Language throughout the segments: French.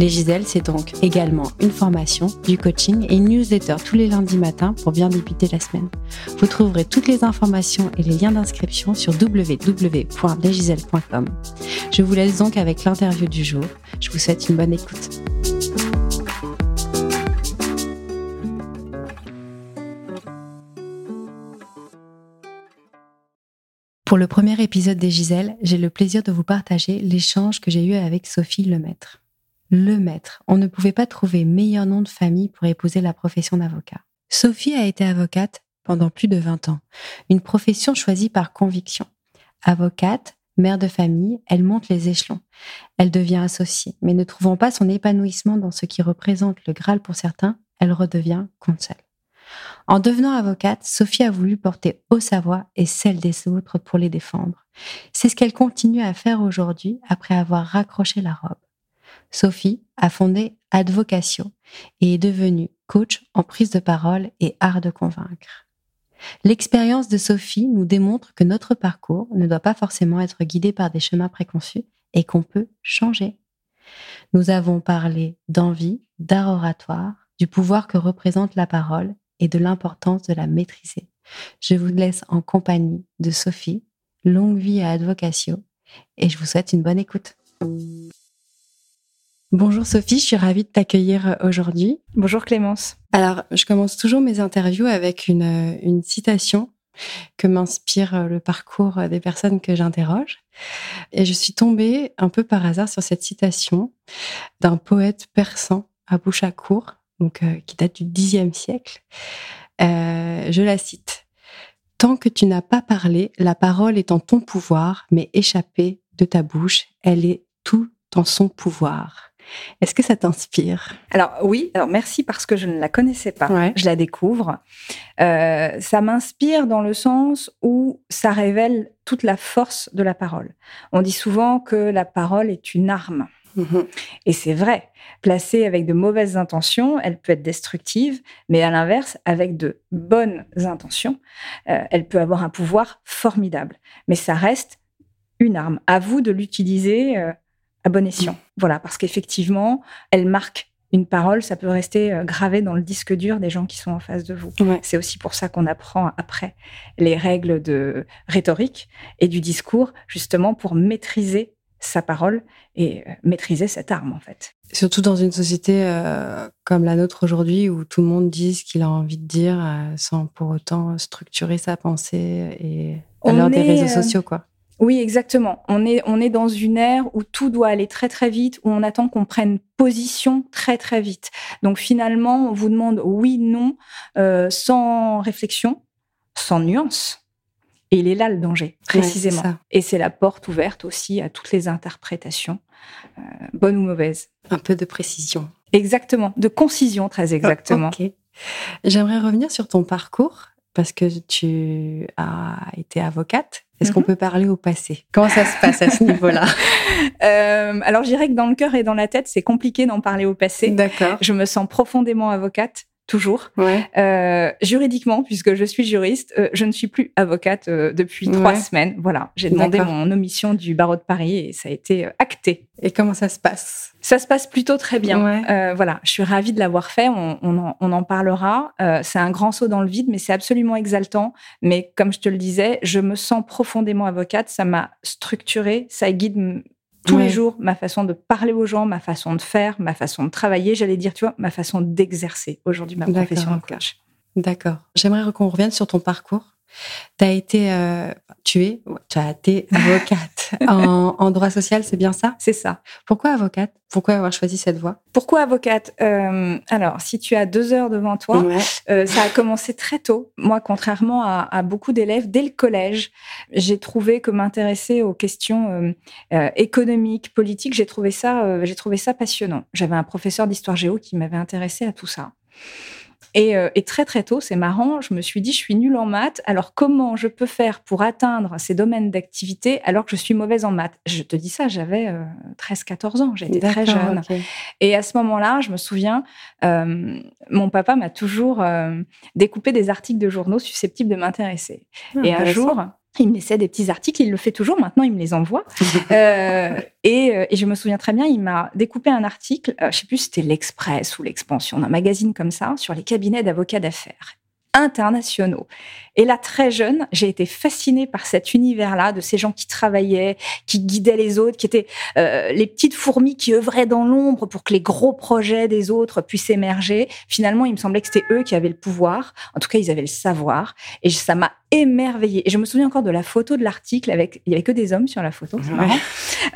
Les Giselles, c'est donc également une formation, du coaching et une newsletter tous les lundis matins pour bien débuter la semaine. Vous trouverez toutes les informations et les liens d'inscription sur www.lesgiselles.com. Je vous laisse donc avec l'interview du jour. Je vous souhaite une bonne écoute. Pour le premier épisode des Giselles, j'ai le plaisir de vous partager l'échange que j'ai eu avec Sophie Lemaître le maître. On ne pouvait pas trouver meilleur nom de famille pour épouser la profession d'avocat. Sophie a été avocate pendant plus de 20 ans, une profession choisie par conviction. Avocate, mère de famille, elle monte les échelons. Elle devient associée, mais ne trouvant pas son épanouissement dans ce qui représente le Graal pour certains, elle redevient conseil. En devenant avocate, Sophie a voulu porter haut sa voix et celle des autres pour les défendre. C'est ce qu'elle continue à faire aujourd'hui après avoir raccroché la robe. Sophie a fondé Advocatio et est devenue coach en prise de parole et art de convaincre. L'expérience de Sophie nous démontre que notre parcours ne doit pas forcément être guidé par des chemins préconçus et qu'on peut changer. Nous avons parlé d'envie, d'art oratoire, du pouvoir que représente la parole et de l'importance de la maîtriser. Je vous laisse en compagnie de Sophie. Longue vie à Advocatio et je vous souhaite une bonne écoute. Bonjour Sophie, je suis ravie de t'accueillir euh, aujourd'hui. Bonjour Clémence. Alors, je commence toujours mes interviews avec une, euh, une citation que m'inspire euh, le parcours des personnes que j'interroge. Et je suis tombée un peu par hasard sur cette citation d'un poète persan à Bouchakour, donc qui date du Xe siècle. je la cite. Tant que tu n'as pas parlé, la parole est en ton pouvoir, mais échappée de ta bouche, elle est tout en son pouvoir. Est-ce que ça t'inspire? Alors oui, alors merci parce que je ne la connaissais pas. Je la découvre. Euh, ça m'inspire dans le sens où ça révèle toute la force de la parole. On dit souvent que la parole est une arme. Mhm. Et c'est vrai, placée avec de mauvaises intentions, elle peut être destructive, mais à l'inverse, avec de bonnes intentions, euh, elle peut avoir un pouvoir formidable. Mais ça reste une arme. À vous de l'utiliser euh, à bon escient. Voilà, parce qu'effectivement, elle marque une parole, ça peut rester euh, gravé dans le disque dur des gens qui sont en face de vous. C'est aussi pour ça qu'on apprend après les règles de rhétorique et du discours, justement pour maîtriser sa parole et euh, maîtriser cette arme, en fait. Surtout dans une société euh, comme la nôtre aujourd'hui, où tout le monde dit ce qu'il a envie de dire sans pour autant structurer sa pensée et à l'heure des réseaux sociaux, quoi. Oui, exactement. On est, on est dans une ère où tout doit aller très très vite, où on attend qu'on prenne position très très vite. Donc finalement, on vous demande oui, non, euh, sans réflexion, sans nuance. Et il est là le danger, précisément. et c'est la porte ouverte aussi à toutes les interprétations, euh, bonnes ou mauvaises. Un peu de précision. Exactement, de concision très exactement. J'aimerais revenir sur ton parcours parce que tu as été avocate. Est-ce qu'on mhm. peut parler au passé? Comment ça se passe à ce niveau-là? Euh, Alors, je dirais que dans le cœur et dans la tête, c'est compliqué d'en parler au passé. D'accord. Je me sens profondément avocate toujours. Euh, juridiquement, puisque je suis juriste, euh, je ne suis plus avocate euh, depuis trois semaines. Voilà, j'ai demandé mon omission du barreau de Paris et ça a été acté. Et comment ça se passe? Ça se passe plutôt très bien. voilà, je suis ravie de l'avoir fait. On, en, parlera. c'est un grand saut dans le vide, mais c'est absolument exaltant. Mais comme je te le disais, je me sens profondément avocate. Ça m'a structurée, ça guide tous les jours, ma façon de parler aux gens, ma façon de faire, ma façon de travailler, j'allais dire, tu vois, ma façon d'exercer aujourd'hui ma profession de coach. D'accord. J'aimerais qu'on revienne sur ton parcours. Tu as été, euh, tu es, tu as été avocate en, droit social, c'est bien ça? C'est ça. Pourquoi avocate? Pourquoi avoir choisi cette voie? Pourquoi avocate? Euh, Alors, si tu as deux heures devant toi, euh, ça a commencé très tôt. Moi, contrairement à, beaucoup d'élèves, dès le collège, j'ai trouvé que m'intéresser aux questions économiques, politiques, j'ai trouvé ça, j'ai trouvé ça passionnant. J'avais un professeur d'histoire géo qui m'avait intéressé à tout ça. Et, euh, et, très très tôt, c'est marrant, je me suis dit, je suis nulle en maths, alors comment je peux faire pour atteindre ces domaines d'activité alors que je suis mauvaise en maths? Je te dis ça, j'avais 13-14 ans, j'étais très jeune. Et à ce moment-là, je me souviens, euh, mon papa m'a toujours découpé des articles de journaux susceptibles de m'intéresser. Ah, et un jour, il me laissait des petits articles, il le fait toujours, maintenant il me les envoie. Euh, et, euh, et, je me souviens très bien, il m'a découpé un article, euh, je sais plus si c'était l'Express ou l'Expansion, un magazine comme ça, sur les cabinets d'avocats d'affaires internationaux. Et là, très jeune, j'ai été fascinée par cet univers-là, de ces gens qui travaillaient, qui guidaient les autres, qui étaient euh, les petites fourmis qui œuvraient dans l'ombre pour que les gros projets des autres puissent émerger. Finalement, il me semblait que c'était eux qui avaient le pouvoir. En tout cas, ils avaient le savoir. Et ça m'a émerveillée. Et je me souviens encore de la photo de l'article avec, il y avait que des hommes sur la photo,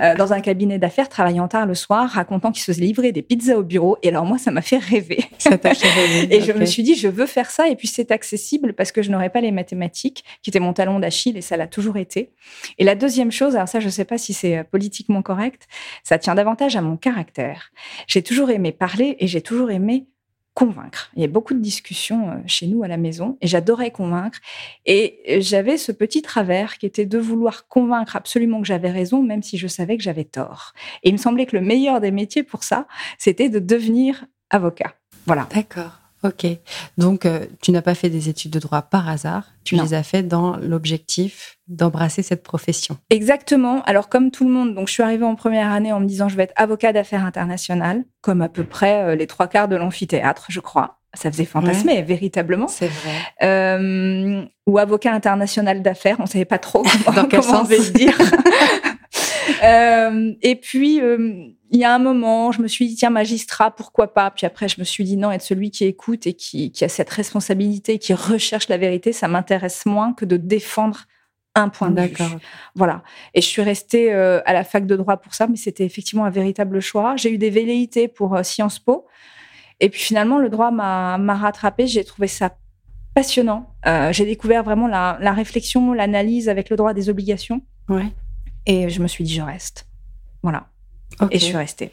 euh, dans un cabinet d'affaires, travaillant tard le soir, racontant qu'ils se faisaient livrer des pizzas au bureau. Et alors moi, ça m'a fait rêver. Ça t'a fait rêver. et je me suis dit, je veux faire ça. Et puis c'est accessible parce que je n'aurais pas les mathématiques, qui était mon talon d'Achille, et ça l'a toujours été. Et la deuxième chose, alors ça, je ne sais pas si c'est euh, politiquement correct, ça tient davantage à mon caractère. J'ai toujours aimé parler et j'ai toujours aimé convaincre. Il y a beaucoup de discussions euh, chez nous à la maison et j'adorais convaincre. Et euh, j'avais ce petit travers qui était de vouloir convaincre absolument que j'avais raison, même si je savais que j'avais tort. Et il me semblait que le meilleur des métiers pour ça, c'était de devenir avocat. Voilà. D'accord. Ok. Donc, euh, tu n'as pas fait des études de droit par hasard. Tu les as fait dans l'objectif d'embrasser cette profession. Exactement. Alors, comme tout le monde, donc je suis arrivée en première année en me disant je vais être avocat d'affaires internationales, comme à peu près euh, les trois quarts de l'amphithéâtre, je crois. Ça faisait fantasmer, véritablement. C'est vrai. Euh, ou avocat international d'affaires, on ne savait pas trop comment, dans quel sens on devait dire. Euh, et puis, il y a un moment, je me suis dit, tiens, magistrat, pourquoi pas? Puis après, je me suis dit, non, être celui qui écoute et qui, a cette responsabilité, qui recherche la vérité, ça m'intéresse moins que de défendre un point de vue. Voilà. Et je suis restée euh, à la fac de droit pour ça, mais c'était effectivement un véritable choix. J'ai eu des velléités pour Sciences Po. Et puis finalement, le droit m'a rattrapé. J'ai trouvé ça passionnant. j'ai découvert vraiment la, la réflexion, l'analyse avec le droit des obligations. Ouais. Et je me suis dit, je reste. Voilà. Et je suis restée.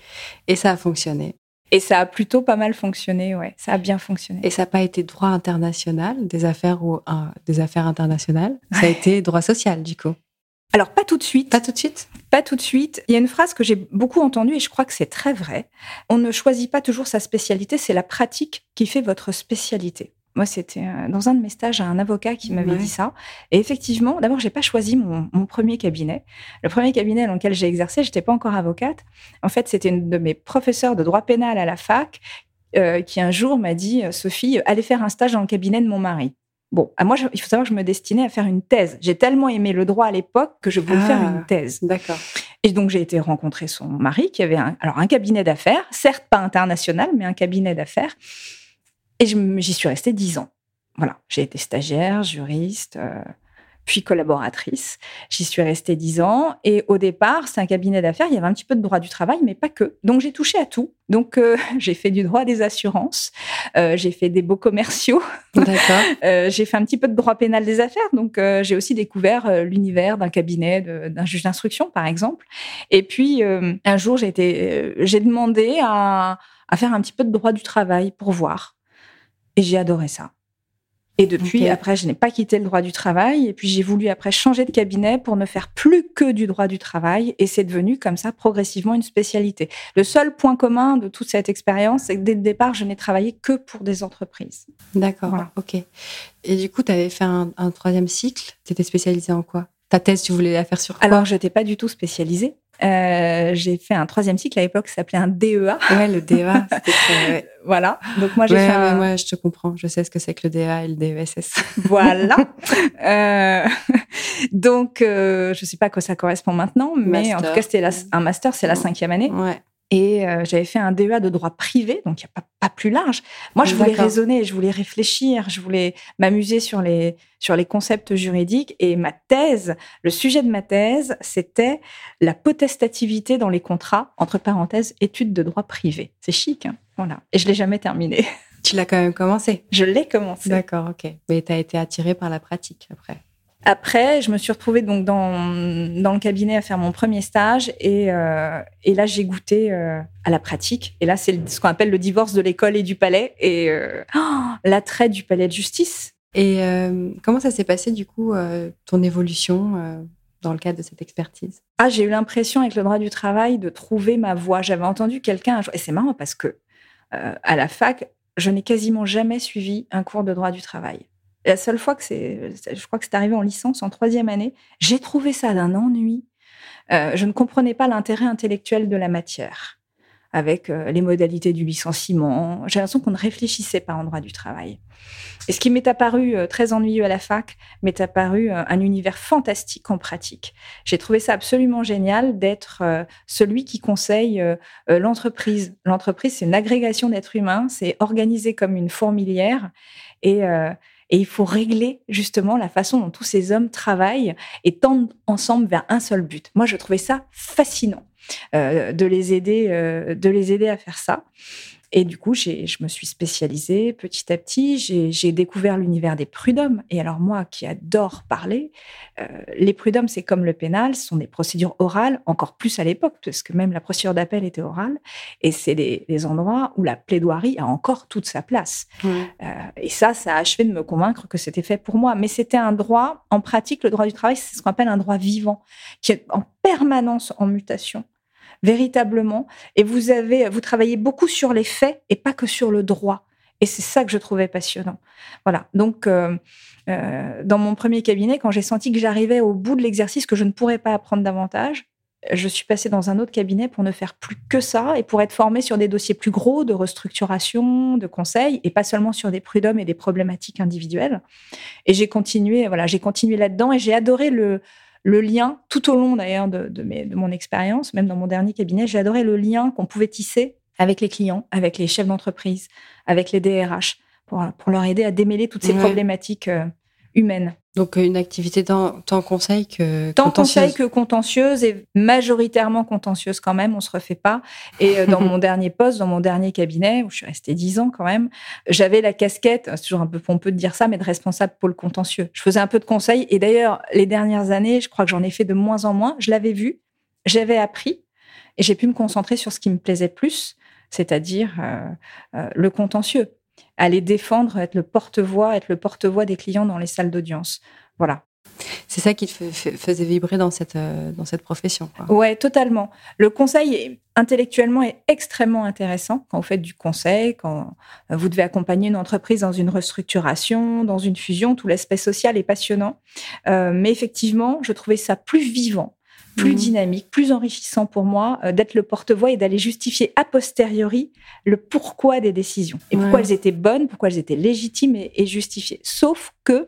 Et ça a fonctionné. Et ça a plutôt pas mal fonctionné, ouais. Ça a bien fonctionné. Et ça n'a pas été droit international, des affaires ou des affaires internationales. Ça a été droit social, du coup. Alors pas tout de suite. Pas tout de suite? Pas tout de suite. Il y a une phrase que j'ai beaucoup entendue et je crois que c'est très vrai. On ne choisit pas toujours sa spécialité, c'est la pratique qui fait votre spécialité. Moi, c'était euh, dans un de mes stages, un avocat qui m'avait dit ça. Et effectivement, d'abord, j'ai pas choisi mon, premier cabinet. Le premier cabinet dans lequel j'ai exercé, j'étais pas encore avocate. En fait, c'était une de mes professeurs de droit pénal à la fac euh, qui un jour m'a dit euh, Sophie, allez faire un stage dans le cabinet de mon mari. Bon, à moi, il faut savoir que je me destinais à faire une thèse. J'ai tellement aimé le droit à l'époque que je voulais faire une ah, thèse. D'accord. Et donc, j'ai été rencontrer son mari qui avait un, alors un cabinet d'affaires, certes pas international, mais un cabinet d'affaires. Et j'y suis restée dix ans. Voilà, j'ai été stagiaire, juriste, euh, puis collaboratrice. J'y suis restée dix ans. Et au départ, c'est un cabinet d'affaires. Il y avait un petit peu de droit du travail, mais pas que. Donc, j'ai touché à tout. Donc, euh, j'ai fait du droit des assurances. Euh, j'ai fait des beaux commerciaux. J'ai fait un petit peu de droit pénal des affaires. Donc, j'ai aussi découvert l'univers d'un cabinet, d'un juge d'instruction, par exemple. Et puis, un jour, j'ai demandé à, à faire un petit peu de droit du travail pour voir. Et j'ai adoré ça. Et depuis, après, je n'ai pas quitté le droit du travail. Et puis, j'ai voulu après changer de cabinet pour ne faire plus que du droit du travail. Et c'est devenu comme ça progressivement une spécialité. Le seul point commun de toute cette expérience, c'est que dès le départ, je n'ai travaillé que pour des entreprises. D'accord. Ok. Et du coup, tu avais fait un, troisième cycle. Tu étais spécialisée en quoi? Ta thèse, tu voulais la faire sur quoi? Alors, je n'étais pas du tout spécialisée. Euh, j'ai fait un troisième cycle à l'époque qui s'appelait un DEA. Ouais, le DEA. ouais. voilà. Donc moi j'ai fait. Un... moi je te comprends. Je sais ce que c'est que le DEA et le DESS. voilà. euh, donc euh, je sais pas à quoi ça correspond maintenant, mais en tout cas c'était un master, c'est la cinquième année. Ouais. Et euh, j'avais fait un DEA de droit privé, donc il n'y a pas, pas, plus large. Moi, je voulais raisonner, je voulais réfléchir, je voulais m'amuser sur les, sur les concepts juridiques. Et ma thèse, le sujet de ma thèse, c'était la potestativité dans les contrats, entre parenthèses, études de droit privé. C'est chic, hein voilà. Et je l'ai jamais terminé. Tu l'as quand même commencé Je l'ai commencé. D'accord, ok. Mais tu as été attirée par la pratique après Après, je me suis retrouvée donc dans, dans le cabinet à faire mon premier stage et, euh, et là j'ai goûté euh, à la pratique. Et là, c'est ce qu'on appelle le divorce de l'école et du palais et euh, oh, l'attrait du palais de justice. Et comment ça s'est passé du coup ton évolution dans le cadre de cette expertise? Ah, j'ai eu l'impression avec le droit du travail de trouver ma voie. J'avais entendu quelqu'un et c'est marrant parce que à la fac, je n'ai quasiment jamais suivi un cours de droit du travail. La seule fois que c'est, je crois que c'est arrivé en licence, en troisième année, j'ai trouvé ça d'un ennui. Euh, je ne comprenais pas l'intérêt intellectuel de la matière avec euh, les modalités du licenciement. J'ai l'impression qu'on ne réfléchissait pas en droit du travail. Et ce qui m'est apparu euh, très ennuyeux à la fac m'est apparu un univers fantastique en pratique. J'ai trouvé ça absolument génial d'être celui qui conseille l'entreprise. L'entreprise, c'est une agrégation d'êtres humains, c'est organisé comme une fourmilière et et il faut régler justement la façon dont tous ces hommes travaillent et tendent ensemble vers un seul but. Moi, je trouvais ça fascinant euh, de les aider, euh, de les aider à faire ça. Et du coup, je me suis spécialisée petit à petit. J'ai découvert l'univers des prud'hommes. Et alors moi, qui adore parler, euh, les prud'hommes, c'est comme le pénal, ce sont des procédures orales, encore plus à l'époque, parce que même la procédure d'appel était orale. Et c'est les, endroits où la plaidoirie a encore toute sa place. Euh, et ça, ça a achevé de me convaincre que c'était fait pour moi. Mais c'était un droit, en pratique, le droit du travail, c'est ce qu'on appelle un droit vivant, qui est en permanence en mutation véritablement. Et vous avez, vous travaillez beaucoup sur les faits et pas que sur le droit. Et c'est ça que je trouvais passionnant. Voilà. Donc, euh, euh, dans mon premier cabinet, quand j'ai senti que j'arrivais au bout de l'exercice, que je ne pourrais pas apprendre davantage, je suis passée dans un autre cabinet pour ne faire plus que ça et pour être formée sur des dossiers plus gros de restructuration, de conseils et pas seulement sur des prud'hommes et des problématiques individuelles. Et j'ai continué, voilà, j'ai continué là-dedans et j'ai adoré le, le lien, tout au long d'ailleurs de, de, de, mon expérience, même dans mon dernier cabinet, j'ai adoré le lien qu'on pouvait tisser avec les clients, avec les chefs d'entreprise, avec les DRH, pour, pour, leur aider à démêler toutes ces problématiques euh, humaine. Donc une activité tant, conseil que tant conseil que contentieuse et majoritairement contentieuse quand même, on se refait pas. Et euh, dans mon dernier poste, dans mon dernier cabinet où je suis restée dix ans quand même, j'avais la casquette, c'est toujours un peu pompeux de dire ça, mais de responsable pour le contentieux. Je faisais un peu de conseil et d'ailleurs les dernières années, je crois que j'en ai fait de moins en moins. Je l'avais vu, j'avais appris et j'ai pu me concentrer sur ce qui me plaisait plus, c'est-à-dire euh, euh, le contentieux aller défendre, être le porte-voix, être le porte-voix des clients dans les salles d'audience. Voilà. C'est ça qui te faisait vibrer dans cette, euh, dans cette profession. Quoi. Ouais, totalement. Le conseil intellectuellement est extrêmement intéressant quand vous faites du conseil, quand vous devez accompagner une entreprise dans une restructuration, dans une fusion, tout l'aspect social est passionnant. Euh, mais effectivement, je trouvais ça plus vivant plus mmh. dynamique, plus enrichissant pour moi euh, d'être le porte-voix et d'aller justifier a posteriori le pourquoi des décisions et pourquoi elles étaient bonnes, pourquoi elles étaient légitimes et, justifiées. Sauf que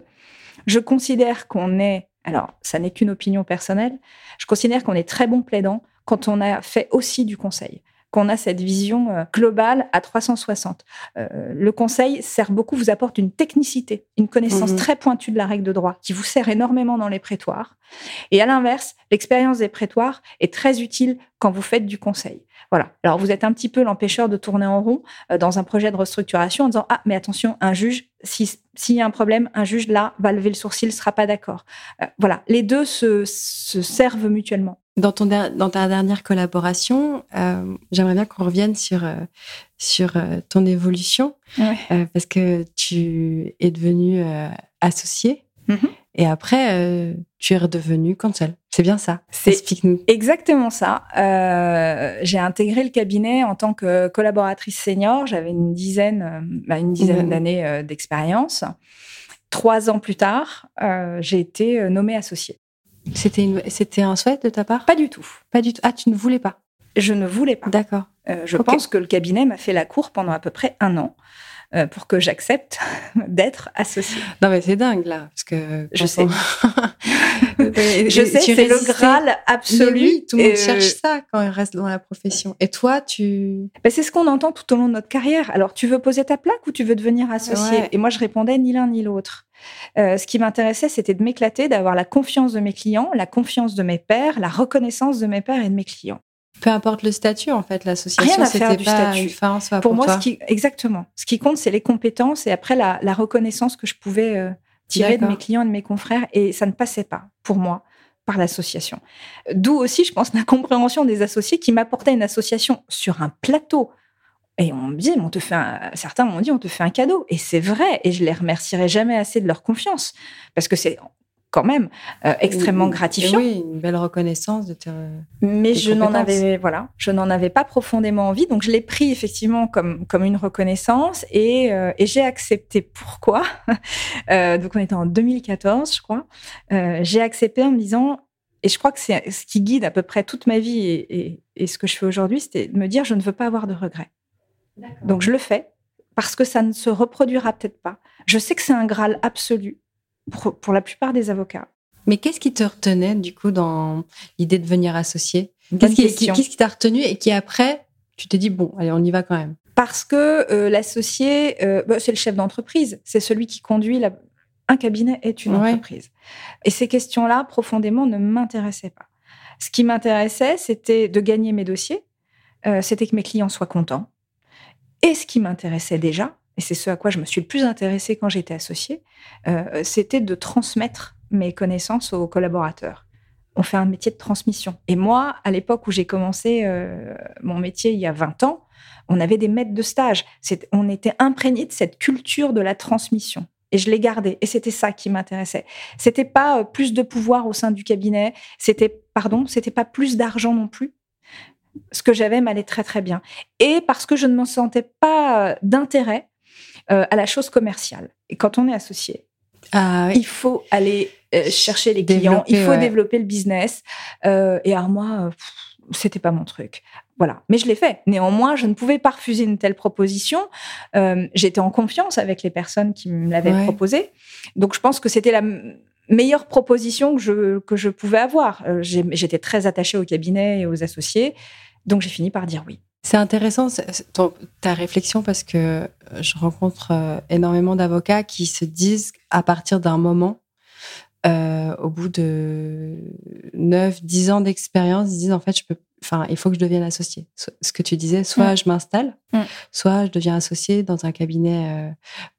je considère qu'on est, alors ça n'est qu'une opinion personnelle, je considère qu'on est très bon plaidant quand on a fait aussi du conseil qu'on a cette vision euh, globale à 360. Euh, le conseil sert beaucoup, vous apporte une technicité, une connaissance mmh très pointue de la règle de droit qui vous sert énormément dans les prétoires. Et à l'inverse, l'expérience des prétoires est très utile quand vous faites du conseil. Voilà. Alors vous êtes un petit peu l'empêcheur de tourner en rond euh, dans un projet de restructuration en disant ah mais attention un juge s'il y a un problème un juge là va lever le sourcil sera pas d'accord. voilà les deux se servent mutuellement. Dans, ton, dans ta dernière collaboration, euh, j'aimerais bien qu'on revienne sur, euh, sur euh, ton évolution, parce que tu es devenu associé, mm-hmm. et après, tu es redevenu cancel. C'est bien ça Explique-nous. Exactement ça. J'ai intégré le cabinet en tant que collaboratrice senior. J'avais une dizaine, bah, une dizaine d'années d'expérience. Trois ans plus tard, j'ai été nommée associée. C'était c'était un souhait de ta part? Pas du tout. Pas du tout. Ah, tu ne voulais pas? Je ne voulais pas. D'accord. Euh, je pense que le cabinet m'a fait la cour pendant à peu près un an euh, pour que j'accepte d'être associée. Non mais c'est dingue là, parce que je sais. je sais, c'est le graal absolu. tout le monde cherche ça quand il reste dans la profession. Et toi, tu ben, C'est ce qu'on entend tout au long de notre carrière. Alors, tu veux poser ta plaque ou tu veux devenir associé Et moi, je répondais ni l'un ni l'autre. Euh, ce qui m'intéressait, c'était de m'éclater, d'avoir la confiance de mes clients, la confiance de mes pairs, la reconnaissance de mes pairs et de mes clients. Peu importe le statut, en fait, l'association, c'était pas statut. Fin, pour, moi, Ce qui, exactement. Ce qui compte, c'est les compétences et après la, reconnaissance que je pouvais euh, tiré de mes clients et de mes confrères et ça ne passait pas pour moi par l'association. D'où aussi, je pense, l'incompréhension des associés qui m'apportaient une association sur un plateau. Et on me dit, on te fait certains m'ont dit, on te fait un cadeau. Et c'est vrai. Et je les remercierai jamais assez de leur confiance. Parce que c'est quand même euh, extrêmement gratifiant. oui, une belle reconnaissance de tes. Mais je n'en avais, voilà, je n'en avais pas profondément envie, donc je l'ai pris effectivement comme comme une reconnaissance et, euh, et j'ai accepté. Pourquoi? Euh, Donc on était en 2014, je crois. j'ai accepté en me disant, et je crois que c'est ce qui guide à peu près toute ma vie et, et, ce que je fais aujourd'hui, c'était de me dire, je ne veux pas avoir de regrets. Donc je le fais parce que ça ne se reproduira peut-être pas. Je sais que c'est un graal absolu pour, la plupart des avocats. Mais qu'est-ce qui te retenait du coup dans l'idée de venir associer? Qu'est-ce qui t'a retenu et qui après, tu te dis bon, allez, on y va quand même? Parce que euh, l'associé, euh, bah, c'est le chef d'entreprise, c'est celui qui conduit la... un cabinet est une entreprise. Et ces questions-là, profondément, ne m'intéressaient pas. Ce qui m'intéressait, c'était de gagner mes dossiers, euh, c'était que mes clients soient contents. Et ce qui m'intéressait déjà, et c'est ce à quoi je me suis le plus intéressée quand j'étais associée, euh, c'était de transmettre mes connaissances aux collaborateurs. On fait un métier de transmission. Et moi, à l'époque où j'ai commencé euh, mon métier il y a 20 ans, on avait des maîtres de stage. On était imprégnés de cette culture de la transmission. Et je l'ai gardé. Et c'était ça qui m'intéressait. C'était pas euh, plus de pouvoir au sein du cabinet. C'était, pardon, c'était pas plus d'argent non plus ce que j'avais m'allait très très bien. Et parce que je ne me sentais pas d'intérêt euh, à la chose commerciale. Et quand on est associé, ah il faut aller euh, chercher les clients, il faut développer le business. Euh, et alors moi, c'était pas mon truc. Voilà. Mais je l'ai fait. Néanmoins, je ne pouvais pas refuser une telle proposition. J'étais en confiance avec les personnes qui me l'avaient proposé. Donc, je pense que c'était la meilleure proposition que je, que je pouvais avoir. J'étais très attachée au cabinet et aux associés. Donc, j'ai fini par dire oui. C'est intéressant ta réflexion parce que euh, je rencontre euh, énormément d'avocats qui se disent à partir d'un moment, euh, au bout de 9, 10 ans d'expérience, ils disent en fait, je peux enfin, il faut que je devienne associé. Ce que tu disais, soit mm. je m'installe, mm. soit je deviens associé dans un cabinet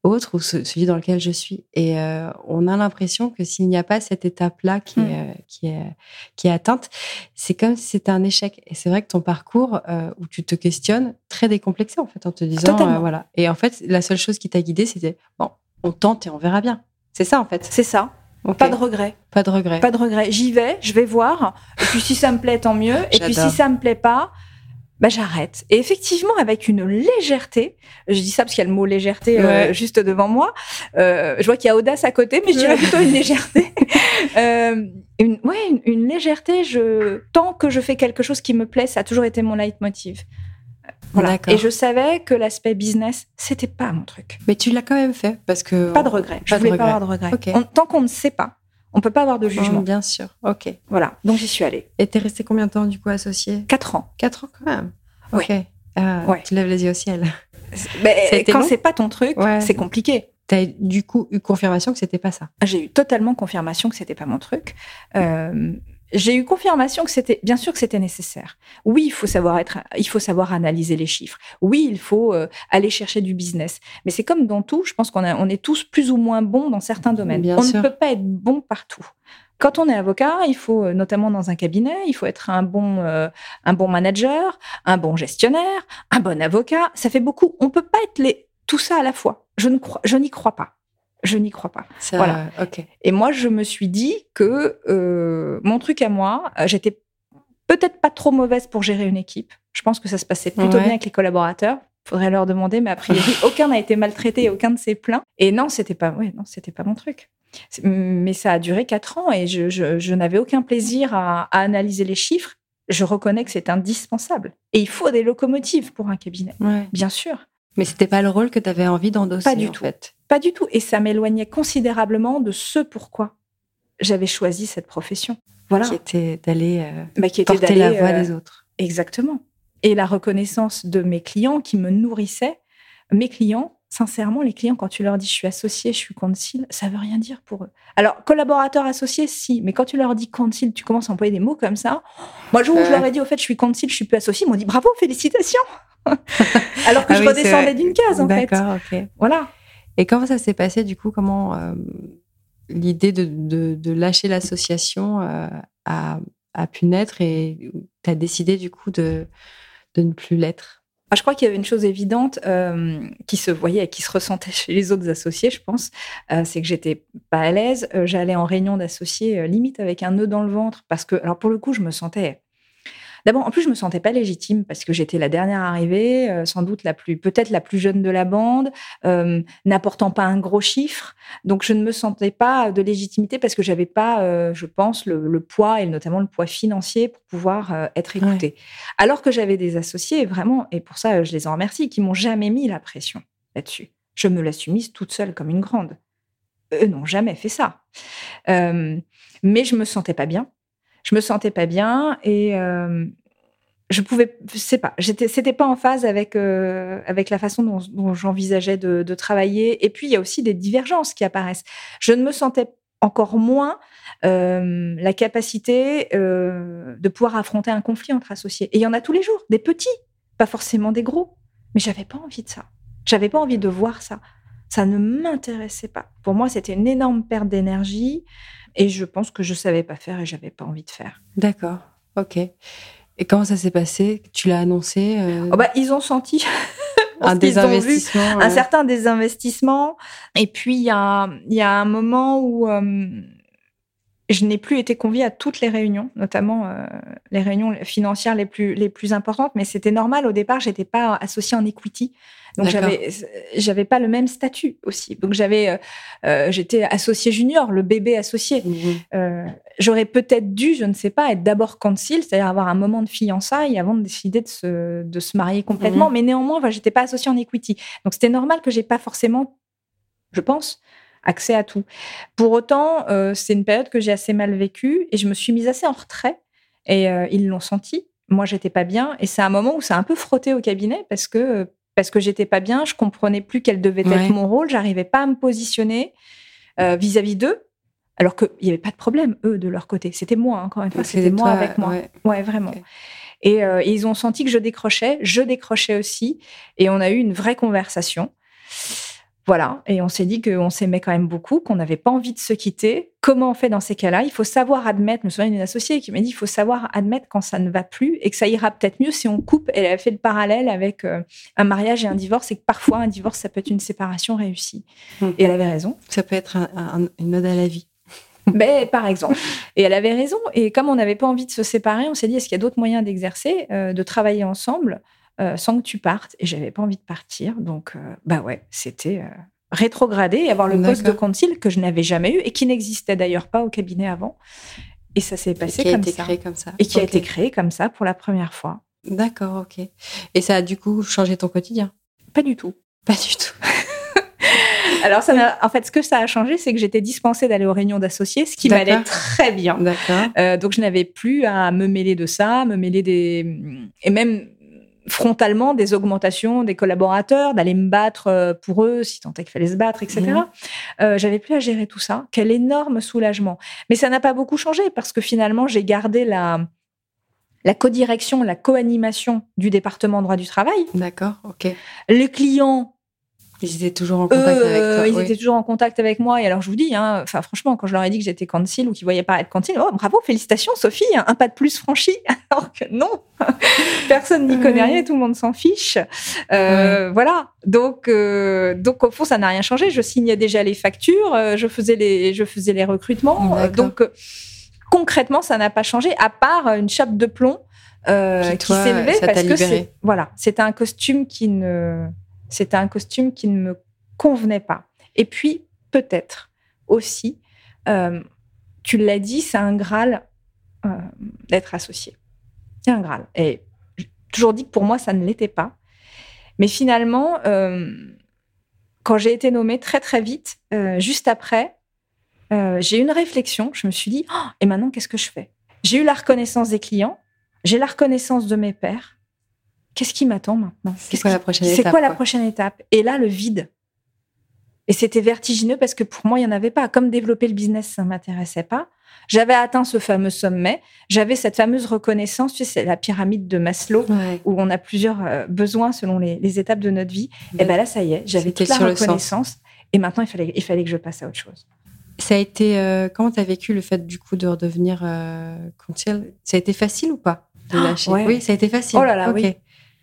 euh, autre ou celui dans lequel je suis. Et euh, on a l'impression que s'il n'y a pas cette étape-là qui, mm. est, qui, est, qui est atteinte, c'est comme si c'était un échec. Et c'est vrai que ton parcours euh, où tu te questionnes, très décomplexé en fait, en te disant, voilà. Et en fait, la seule chose qui t'a guidé, c'était, bon, on tente et on verra bien. C'est ça en fait. C'est ça. Pas de regret. Pas de regret. Pas de regret. J'y vais, je vais voir. Et puis si ça me plaît, tant mieux. Et puis si ça me plaît pas, bah j'arrête. Et effectivement, avec une légèreté, je dis ça parce qu'il y a le mot légèreté euh, juste devant moi. Euh, je vois qu'il y a audace à côté, mais je dirais plutôt une légèreté. euh, une, ouais, une, une, légèreté. Je tant que je fais quelque chose qui me plaît, ça a toujours été mon leitmotiv. Et je savais que l'aspect business, c'était pas mon truc. Mais tu l'as quand même fait parce que pas de regret. je voulais pas avoir de regret. tant qu'on ne sait pas, on peut pas avoir de jugement. bien sûr. Ok. Voilà. Donc j'y suis allée. Et t'es resté combien de temps du coup associé Quatre ans. Quatre ans quand même. Ok. Ah, tu lèves les yeux au ciel. Mais quand c'est pas ton truc, c'est compliqué. T'as du coup eu confirmation que c'était pas ça? J'ai eu totalement confirmation que c'était pas mon truc. Euh, j'ai eu confirmation que c'était bien sûr que c'était nécessaire. Oui, il faut savoir être, il faut savoir analyser les chiffres. Oui, il faut euh, aller chercher du business. Mais c'est comme dans tout. Je pense qu'on on est tous plus ou moins bons dans certains domaines. on ne peut pas être bon partout. Quand on est avocat, il faut, euh, notamment dans un cabinet, il faut être un bon, euh, un bon manager, un bon gestionnaire, un bon avocat. Ça fait beaucoup. On peut pas être les, tout ça à la fois. Je ne crois, je n'y crois pas je n'y crois pas. voilà. Et moi, je me suis dit que euh, mon truc à moi, euh, j'étais peut-être pas trop mauvaise pour gérer une équipe. Je pense que ça se passait plutôt bien avec les collaborateurs. Faudrait leur demander, mais a priori, aucun n'a été maltraité, aucun de s'est plaint. Et non, c'était pas, ouais, non, c'était pas mon truc. Mais ça a duré quatre ans et je, n'avais aucun plaisir à, analyser les chiffres. Je reconnais que c'est indispensable. Et il faut des locomotives pour un cabinet, bien sûr. Mais c'était pas le rôle que tu avais envie d'endosser. Pas du tout. Fait. Pas du tout. Et ça m'éloignait considérablement de ce pourquoi j'avais choisi cette profession. Voilà. Qui était d'aller euh, bah, porter la voix des euh, autres. Exactement. Et la reconnaissance de mes clients qui me nourrissaient. Mes clients, sincèrement, les clients, quand tu leur dis je suis associé, je suis concile, ça veut rien dire pour eux. Alors, collaborateur associé, si, mais quand tu leur dis concile, tu commences à employer des mots comme ça. Moi, le jour où je leur ai dit, au fait, je suis concile, je suis plus associé, ils m'ont dit bravo, félicitations. Alors que ah je redescendais d'une case, en fait. D'accord, ok. Voilà. Et comment ça s'est passé, du coup Comment. Euh, l'idée de, lâcher l'association a, pu naître et tu as décidé du coup de, ne plus l'être? Je crois qu'il y avait une chose évidente qui se voyait et qui se ressentait chez les autres associés, je pense, c'est que j'étais pas à l'aise. J'allais en réunion d'associés limite avec un nœud dans le ventre parce que, alors pour le coup, je me sentais D'abord, en plus, je me sentais pas légitime parce que j'étais la dernière arrivée, euh, sans doute la plus, peut-être la plus jeune de la bande, euh, n'apportant pas un gros chiffre. Donc, je ne me sentais pas de légitimité parce que j'avais pas, euh, je pense, le, poids et notamment le poids financier pour pouvoir être écoutée. Alors que j'avais des associés, vraiment, et pour ça, je les en remercie, qui m'ont jamais mis la pression là-dessus. Je me la suis mise toute seule comme une grande. Eux n'ont jamais fait ça. mais je me sentais pas bien je me sentais pas bien et euh, je pouvais, je sais pas, j'étais, c'était pas en phase avec euh, avec la façon dont, j'envisageais de, travailler. Et puis il y a aussi des divergences qui apparaissent. Je ne me sentais encore moins euh, la capacité de pouvoir affronter un conflit entre associés. Et il y en a tous les jours, des petits, pas forcément des gros. Mais j'avais pas envie de ça. J'avais pas envie de voir ça. Ça ne m'intéressait pas. Pour moi, c'était une énorme perte d'énergie. Et je pense que je savais pas faire et j'avais pas envie de faire. D'accord. Ok. Et comment ça s'est passé? Tu l'as annoncé euh oh bah, Ils ont senti un désinvestissement. Un certain désinvestissement. Et puis, il y a, y a, un moment où euh, je n'ai plus été conviée à toutes les réunions, notamment euh, les réunions financières les plus, les plus importantes. Mais c'était normal. Au départ, j'étais pas associée en equity. Donc j'avais j'avais pas le même statut aussi. Donc j'avais euh, euh, j'étais associé junior, le bébé associé. Mmh euh, j'aurais peut-être dû, je ne sais pas, être d'abord concile, c'est-à-dire avoir un moment de fiançailles avant de décider de se, de se marier complètement. Mmh Mais néanmoins, enfin, j'étais pas associé en equity. Donc c'était normal que j'ai pas forcément, je pense, accès à tout. Pour autant, c'est une période que j'ai assez mal vécue et je me suis mise assez en retrait. Et ils l'ont senti. Moi, j'étais pas bien. Et c'est un moment où ça a un peu frotté au cabinet parce que parce que j'étais pas bien, je comprenais plus quel devait être mon rôle, j'arrivais pas à me positionner euh, vis-à-vis d'eux, alors qu'il n'y avait pas de problème, eux, de leur côté. C'était moi, encore une fois, c'était moi avec moi. Ouais, vraiment. Euh, et, ils ont senti que je décrochais, je décrochais aussi, et on a eu une vraie conversation. Voilà, et on s'est dit qu'on s'aimait quand même beaucoup, qu'on n'avait pas envie de se quitter. Comment on fait dans ces cas-là? Il faut savoir admettre, je me souviens d'une associée qui m'a dit, il faut savoir admettre quand ça ne va plus et que ça ira peut-être mieux si on coupe. Elle a fait le parallèle avec euh, un mariage et un divorce et que parfois un divorce, ça peut être une séparation réussie. Mmh. Et elle avait raison. Ça peut être une ode à la vie. Mais, par exemple. Et elle avait raison. Et comme on n'avait pas envie de se séparer, on s'est dit, est-ce qu'il y a d'autres moyens d'exercer, euh, de travailler ensemble? Euh, sans que tu partes. Et j'avais pas envie de partir. Donc, euh, bah ouais, c'était euh, rétrogradé et avoir le poste de concile que je n'avais jamais eu et qui n'existait d'ailleurs pas au cabinet avant. Et ça s'est passé qui a été Créé comme ça. Et qui a été créé comme ça pour la première fois. D'accord, ok. Et ça a du coup changé ton quotidien? Pas du tout. Pas du tout. Alors, ça en fait, ce que ça a changé, c'est que j'étais dispensée d'aller aux réunions d'associés, ce qui m'allait très bien. D'accord. donc, je n'avais plus à me mêler de ça, me mêler des. Et même frontalement des augmentations des collaborateurs, d'aller me battre euh, pour eux, si tant est qu'il fallait se battre, etc. Mhm. Euh, j'avais plus à gérer tout ça. Quel énorme soulagement. Mais ça n'a pas beaucoup changé parce que finalement, j'ai gardé la, la co-direction, la co-animation du département droit du travail. D'accord, ok. Les clients ils étaient toujours en contact avec toi. Ils étaient toujours en contact avec moi. Et alors, je vous dis, hein, franchement, quand je leur ai dit que j'étais cancil ou qu'ils voyaient pas être cancil, oh, bravo, félicitations, Sophie, un pas de plus franchi. Alors que non, personne n'y connaît rien, tout le monde s'en fiche. Euh, Voilà. Donc, euh, donc, au fond, ça n'a rien changé. Je signais déjà les factures, euh, je faisais les, je faisais les recrutements. donc, euh, concrètement, ça n'a pas changé, à part une chape de plomb qui, qui s'est levée parce que c'est, voilà, c'était un costume qui ne, c'était un costume qui ne me convenait pas. Et puis, peut-être aussi, euh, tu l'as dit, c'est un Graal euh, d'être associé. C'est un Graal. Et j'ai toujours dit que pour moi, ça ne l'était pas. Mais finalement, euh, quand j'ai été nommée très, très vite, juste après, j'ai eu une réflexion. Je me suis dit, oh, et maintenant, qu'est-ce que je fais? J'ai eu la reconnaissance des clients, j'ai la reconnaissance de mes pairs, qu'est-ce qui m'attend maintenant C'est quoi, la prochaine étape C'est quoi la prochaine étape? Et là, le vide. Et c'était vertigineux parce que pour moi, il n'y en avait pas. Comme développer le business, ça ne m'intéressait pas. J'avais atteint ce fameux sommet. J'avais cette fameuse reconnaissance. Tu sais, c'est la pyramide de Maslow où on a plusieurs euh, besoins selon les, étapes de notre vie. Et ben là, ça y est, j'avais toute la reconnaissance. Et maintenant, il fallait, il fallait que je passe à autre chose. Ça a été comment tu as vécu le fait du coup de redevenir conseil? Ça a été facile ou pas? De ah, lâcher? Oui, ça a été facile. Oh là là, oui.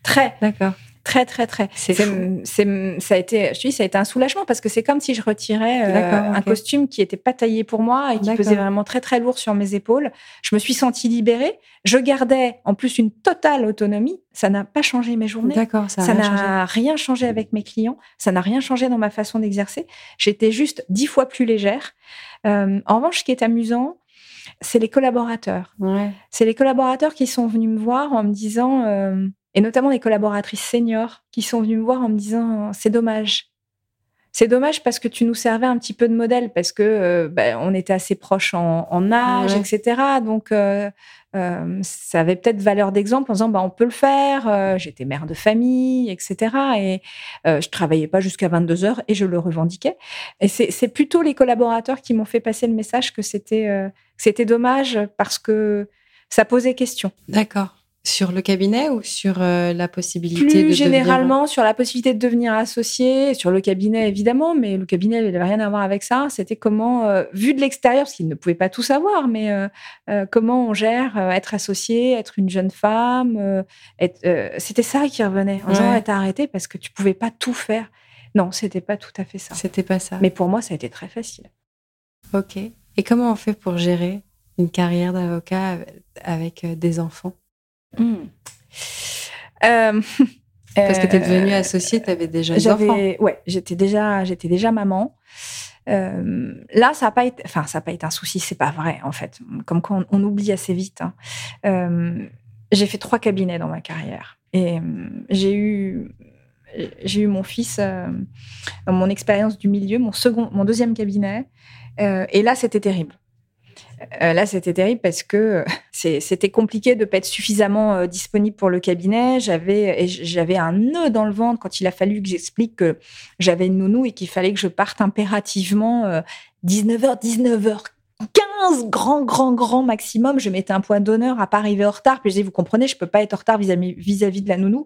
Très. D'accord. Très, très, très. C'est, ça a été, je dis, ça a été un soulagement parce que c'est comme si je retirais euh, un costume qui n'était pas taillé pour moi et qui pesait vraiment très, très lourd sur mes épaules. Je me suis sentie libérée. Je gardais en plus une totale autonomie. Ça n'a pas changé mes journées. D'accord, ça n'a rien changé avec mes clients. Ça n'a rien changé dans ma façon d'exercer. J'étais juste dix fois plus légère. Euh, en revanche, ce qui est amusant, c'est les collaborateurs. Ouais. C'est les collaborateurs qui sont venus me voir en me disant. Euh, et notamment les collaboratrices seniors qui sont venues me voir en me disant c'est dommage. C'est dommage parce que tu nous servais un petit peu de modèle, parce que euh, ben, on était assez proches en, âge, etc. Donc, euh, euh, ça avait peut-être valeur d'exemple en disant bah, on peut le faire. J'étais mère de famille, etc. Et je travaillais pas jusqu'à 22 heures et je le revendiquais. Et c'est plutôt les collaborateurs qui m'ont fait passer le message que c'était c'était dommage parce que ça posait question. D'accord. Sur le cabinet ou sur euh, la possibilité Plus généralement sur la possibilité de devenir associé, sur le cabinet évidemment, mais le cabinet n'avait rien à voir avec ça. C'était comment, euh, vu de l'extérieur, parce qu'ils ne pouvaient pas tout savoir, mais euh, comment on gère être associé, être une jeune femme. c'était ça qui revenait en disant ouais. arrêté parce que tu pouvais pas tout faire. Non, c'était pas tout à fait ça. C'était pas ça. Mais pour moi, ça a été très facile. Ok. Et comment on fait pour gérer une carrière d'avocat avec des enfants? Hmm. Euh, Parce que tu es devenue associée, tu avais déjà des enfants. Ouais, j'étais déjà, j'étais déjà maman. Euh, là, ça n'a pas été, enfin, ça n'a pas été un souci, c'est pas vrai en fait. Comme quand on, oublie assez vite. Hein. Euh, j'ai fait trois cabinets dans ma carrière et j'ai eu, j'ai eu mon fils dans mon expérience du milieu, mon second, mon deuxième cabinet. et là, c'était terrible. Euh, là, c'était terrible parce que c'était compliqué de pas être suffisamment euh, disponible pour le cabinet. J'avais j'avais un nœud dans le ventre quand il a fallu que j'explique que j'avais une nounou et qu'il fallait que je parte impérativement 19h, euh, 19h 15 grand, grand, grand maximum. Je mettais un point d'honneur à pas arriver en retard. Puis je disais, vous comprenez, je peux pas être en retard vis-à-vis vis, -vis de la nounou.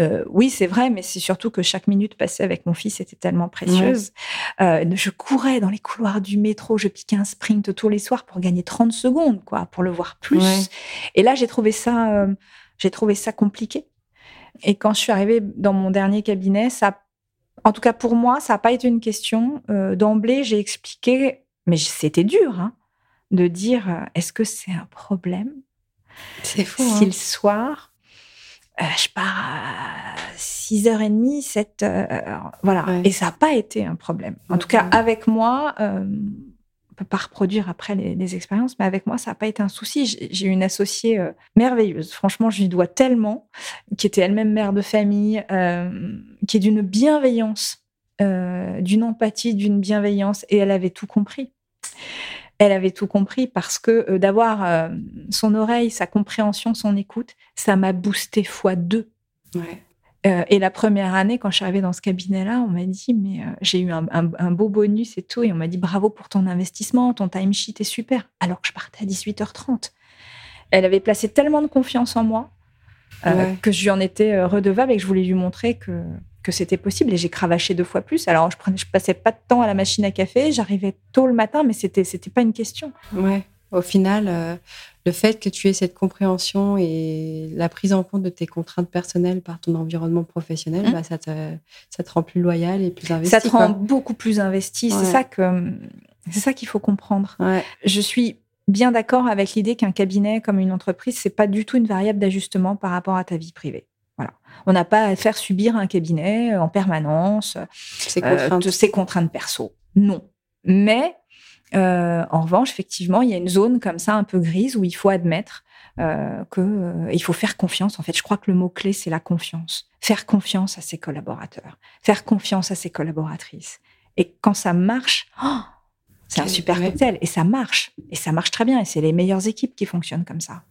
Euh, oui, c'est vrai, mais c'est surtout que chaque minute passée avec mon fils était tellement précieuse. Euh, je courais dans les couloirs du métro, je piquais un sprint tous les soirs pour gagner 30 secondes, quoi, pour le voir plus. Et là, j'ai trouvé ça, euh, j'ai trouvé ça compliqué. Et quand je suis arrivée dans mon dernier cabinet, ça, en tout cas pour moi, ça n'a pas été une question. D'emblée, j'ai expliqué, mais c'était dur, hein, de dire, est-ce que c'est un problème C'est fou. Si hein. le soir, euh, je pars à 6h30, 7 voilà. Et ça n'a pas été un problème. En tout cas, avec moi, euh, on peut pas reproduire après les, expériences, mais avec moi, ça n'a pas été un souci. J'ai une associée euh, merveilleuse. Franchement, je lui dois tellement, qui était elle-même mère de famille, euh, qui est d'une bienveillance, d'une empathie, d'une bienveillance, et elle avait tout compris elle avait tout compris parce que euh, d'avoir euh, son oreille, sa compréhension, son écoute, ça m'a boosté fois deux. Euh, et la première année, quand je suis arrivée dans ce cabinet-là, on m'a dit, mais j'ai eu un, beau bonus et tout, et on m'a dit bravo pour ton investissement, ton timesheet est super, alors que je partais à 18h30. Elle avait placé tellement de confiance en moi que je lui en étais redevable et que je voulais lui montrer que que c'était possible et j'ai cravaché deux fois plus. Alors je prenais, je passais pas de temps à la machine à café, j'arrivais tôt le matin, mais c'était c'était pas une question. Ouais. Au final, euh, le fait que tu aies cette compréhension et la prise en compte de tes contraintes personnelles par ton environnement professionnel, mmh. bah, ça, te, ça te rend plus loyal et plus investi. Ça te rend beaucoup plus investi. C'est ça que c'est ça qu'il faut comprendre. Je suis bien d'accord avec l'idée qu'un cabinet comme une entreprise, c'est pas du tout une variable d'ajustement par rapport à ta vie privée. On n'a pas à faire subir un cabinet en permanence ces contraintes, euh, ces contraintes perso. Non. Mais euh, en revanche, effectivement, il y a une zone comme ça un peu grise où il faut admettre euh, qu'il faut faire confiance. En fait, je crois que le mot clé c'est la confiance. Faire confiance à ses collaborateurs, faire confiance à ses collaboratrices. Et quand ça marche, oh, c'est un super cocktail et ça marche et ça marche très bien et c'est les meilleures équipes qui fonctionnent comme ça.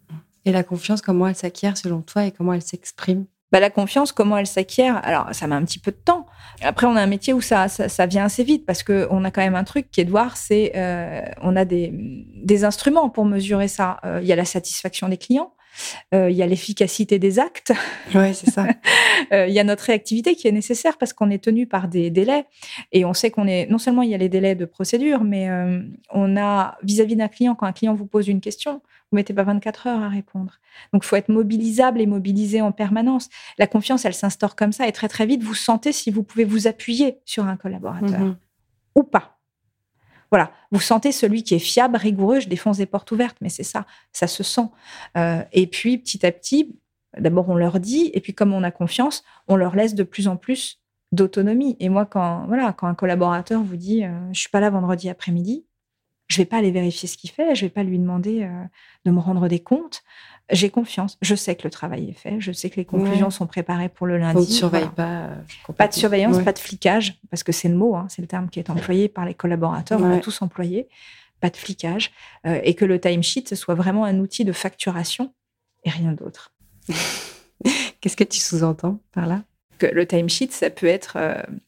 Et la confiance, comment elle s'acquiert selon toi et comment elle s'exprime? Bah, la confiance, comment elle s'acquiert? Alors, ça met un petit peu de temps. Après, on a un métier où ça, ça, vient assez vite parce qu'on a quand même un truc qui voir, c'est euh, on a des, des, instruments pour mesurer ça. Euh, il y a la satisfaction des clients. Il y a l'efficacité des actes. Ouais, c'est ça. il y a notre réactivité qui est nécessaire parce qu'on est tenu par des délais et on sait qu'on est non seulement il y a les délais de procédure, mais on a vis-à-vis d'un client quand un client vous pose une question, vous mettez pas 24 heures à répondre. Donc, il faut être mobilisable et mobilisé en permanence. La confiance, elle s'instaure comme ça et très très vite, vous sentez si vous pouvez vous appuyer sur un collaborateur mhm. ou pas. Voilà, vous sentez celui qui est fiable, rigoureux, je défonce des portes ouvertes, mais c'est ça, ça se sent. Euh, et puis, petit à petit, d'abord, on leur dit, et puis comme on a confiance, on leur laisse de plus en plus d'autonomie. Et moi, quand, voilà, quand un collaborateur vous dit, euh, je suis pas là vendredi après-midi, je vais pas aller vérifier ce qu'il fait, je vais pas lui demander euh, de me rendre des comptes. J'ai confiance. Je sais que le travail est fait. Je sais que les conclusions sont préparées pour le lundi. Ne pas. Euh, pas de surveillance, pas de flicage, parce que c'est le mot, hein, c'est le terme qui est employé par les collaborateurs. On a tous employé. Pas de flicage. Euh, et que le timesheet soit vraiment un outil de facturation et rien d'autre. Qu'est-ce que tu sous-entends par là? Que le timesheet, ça peut être.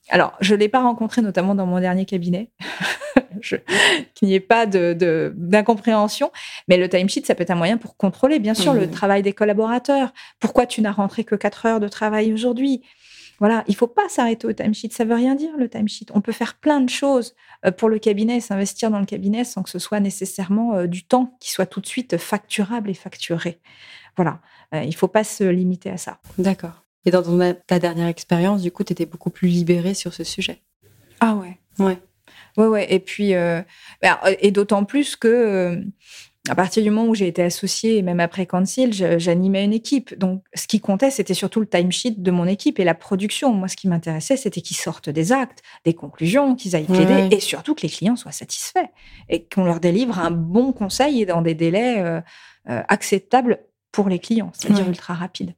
Alors, je ne l'ai pas rencontré notamment dans mon dernier cabinet. qu'il n'y ait pas d'incompréhension. De, Mais le timesheet, ça peut être un moyen pour contrôler, bien sûr, le travail des collaborateurs. Pourquoi tu n'as rentré que 4 heures de travail aujourd'hui? Voilà, il faut pas s'arrêter au timesheet. Ça veut rien dire le timesheet. On peut faire plein de choses euh, pour le cabinet, s'investir dans le cabinet sans que ce soit nécessairement euh, du temps qui soit tout de suite facturable et facturé. Voilà, euh, il faut pas se limiter à ça. D'accord. Et dans ta dernière expérience, du coup, tu étais beaucoup plus libérée sur ce sujet. Ah ouais. Ouais. Ouais, ouais. Et puis, euh, bah, et d'autant plus que euh, à partir du moment où j'ai été associée, et même après Cancel, j'animais une équipe. Donc, ce qui comptait, c'était surtout le timesheet de mon équipe et la production. Moi, ce qui m'intéressait, c'était qu'ils sortent des actes, des conclusions, qu'ils aillent plaider et surtout que les clients soient satisfaits et qu'on leur délivre un bon conseil et dans des délais euh, acceptables pour les clients, c'est-à-dire ultra rapides.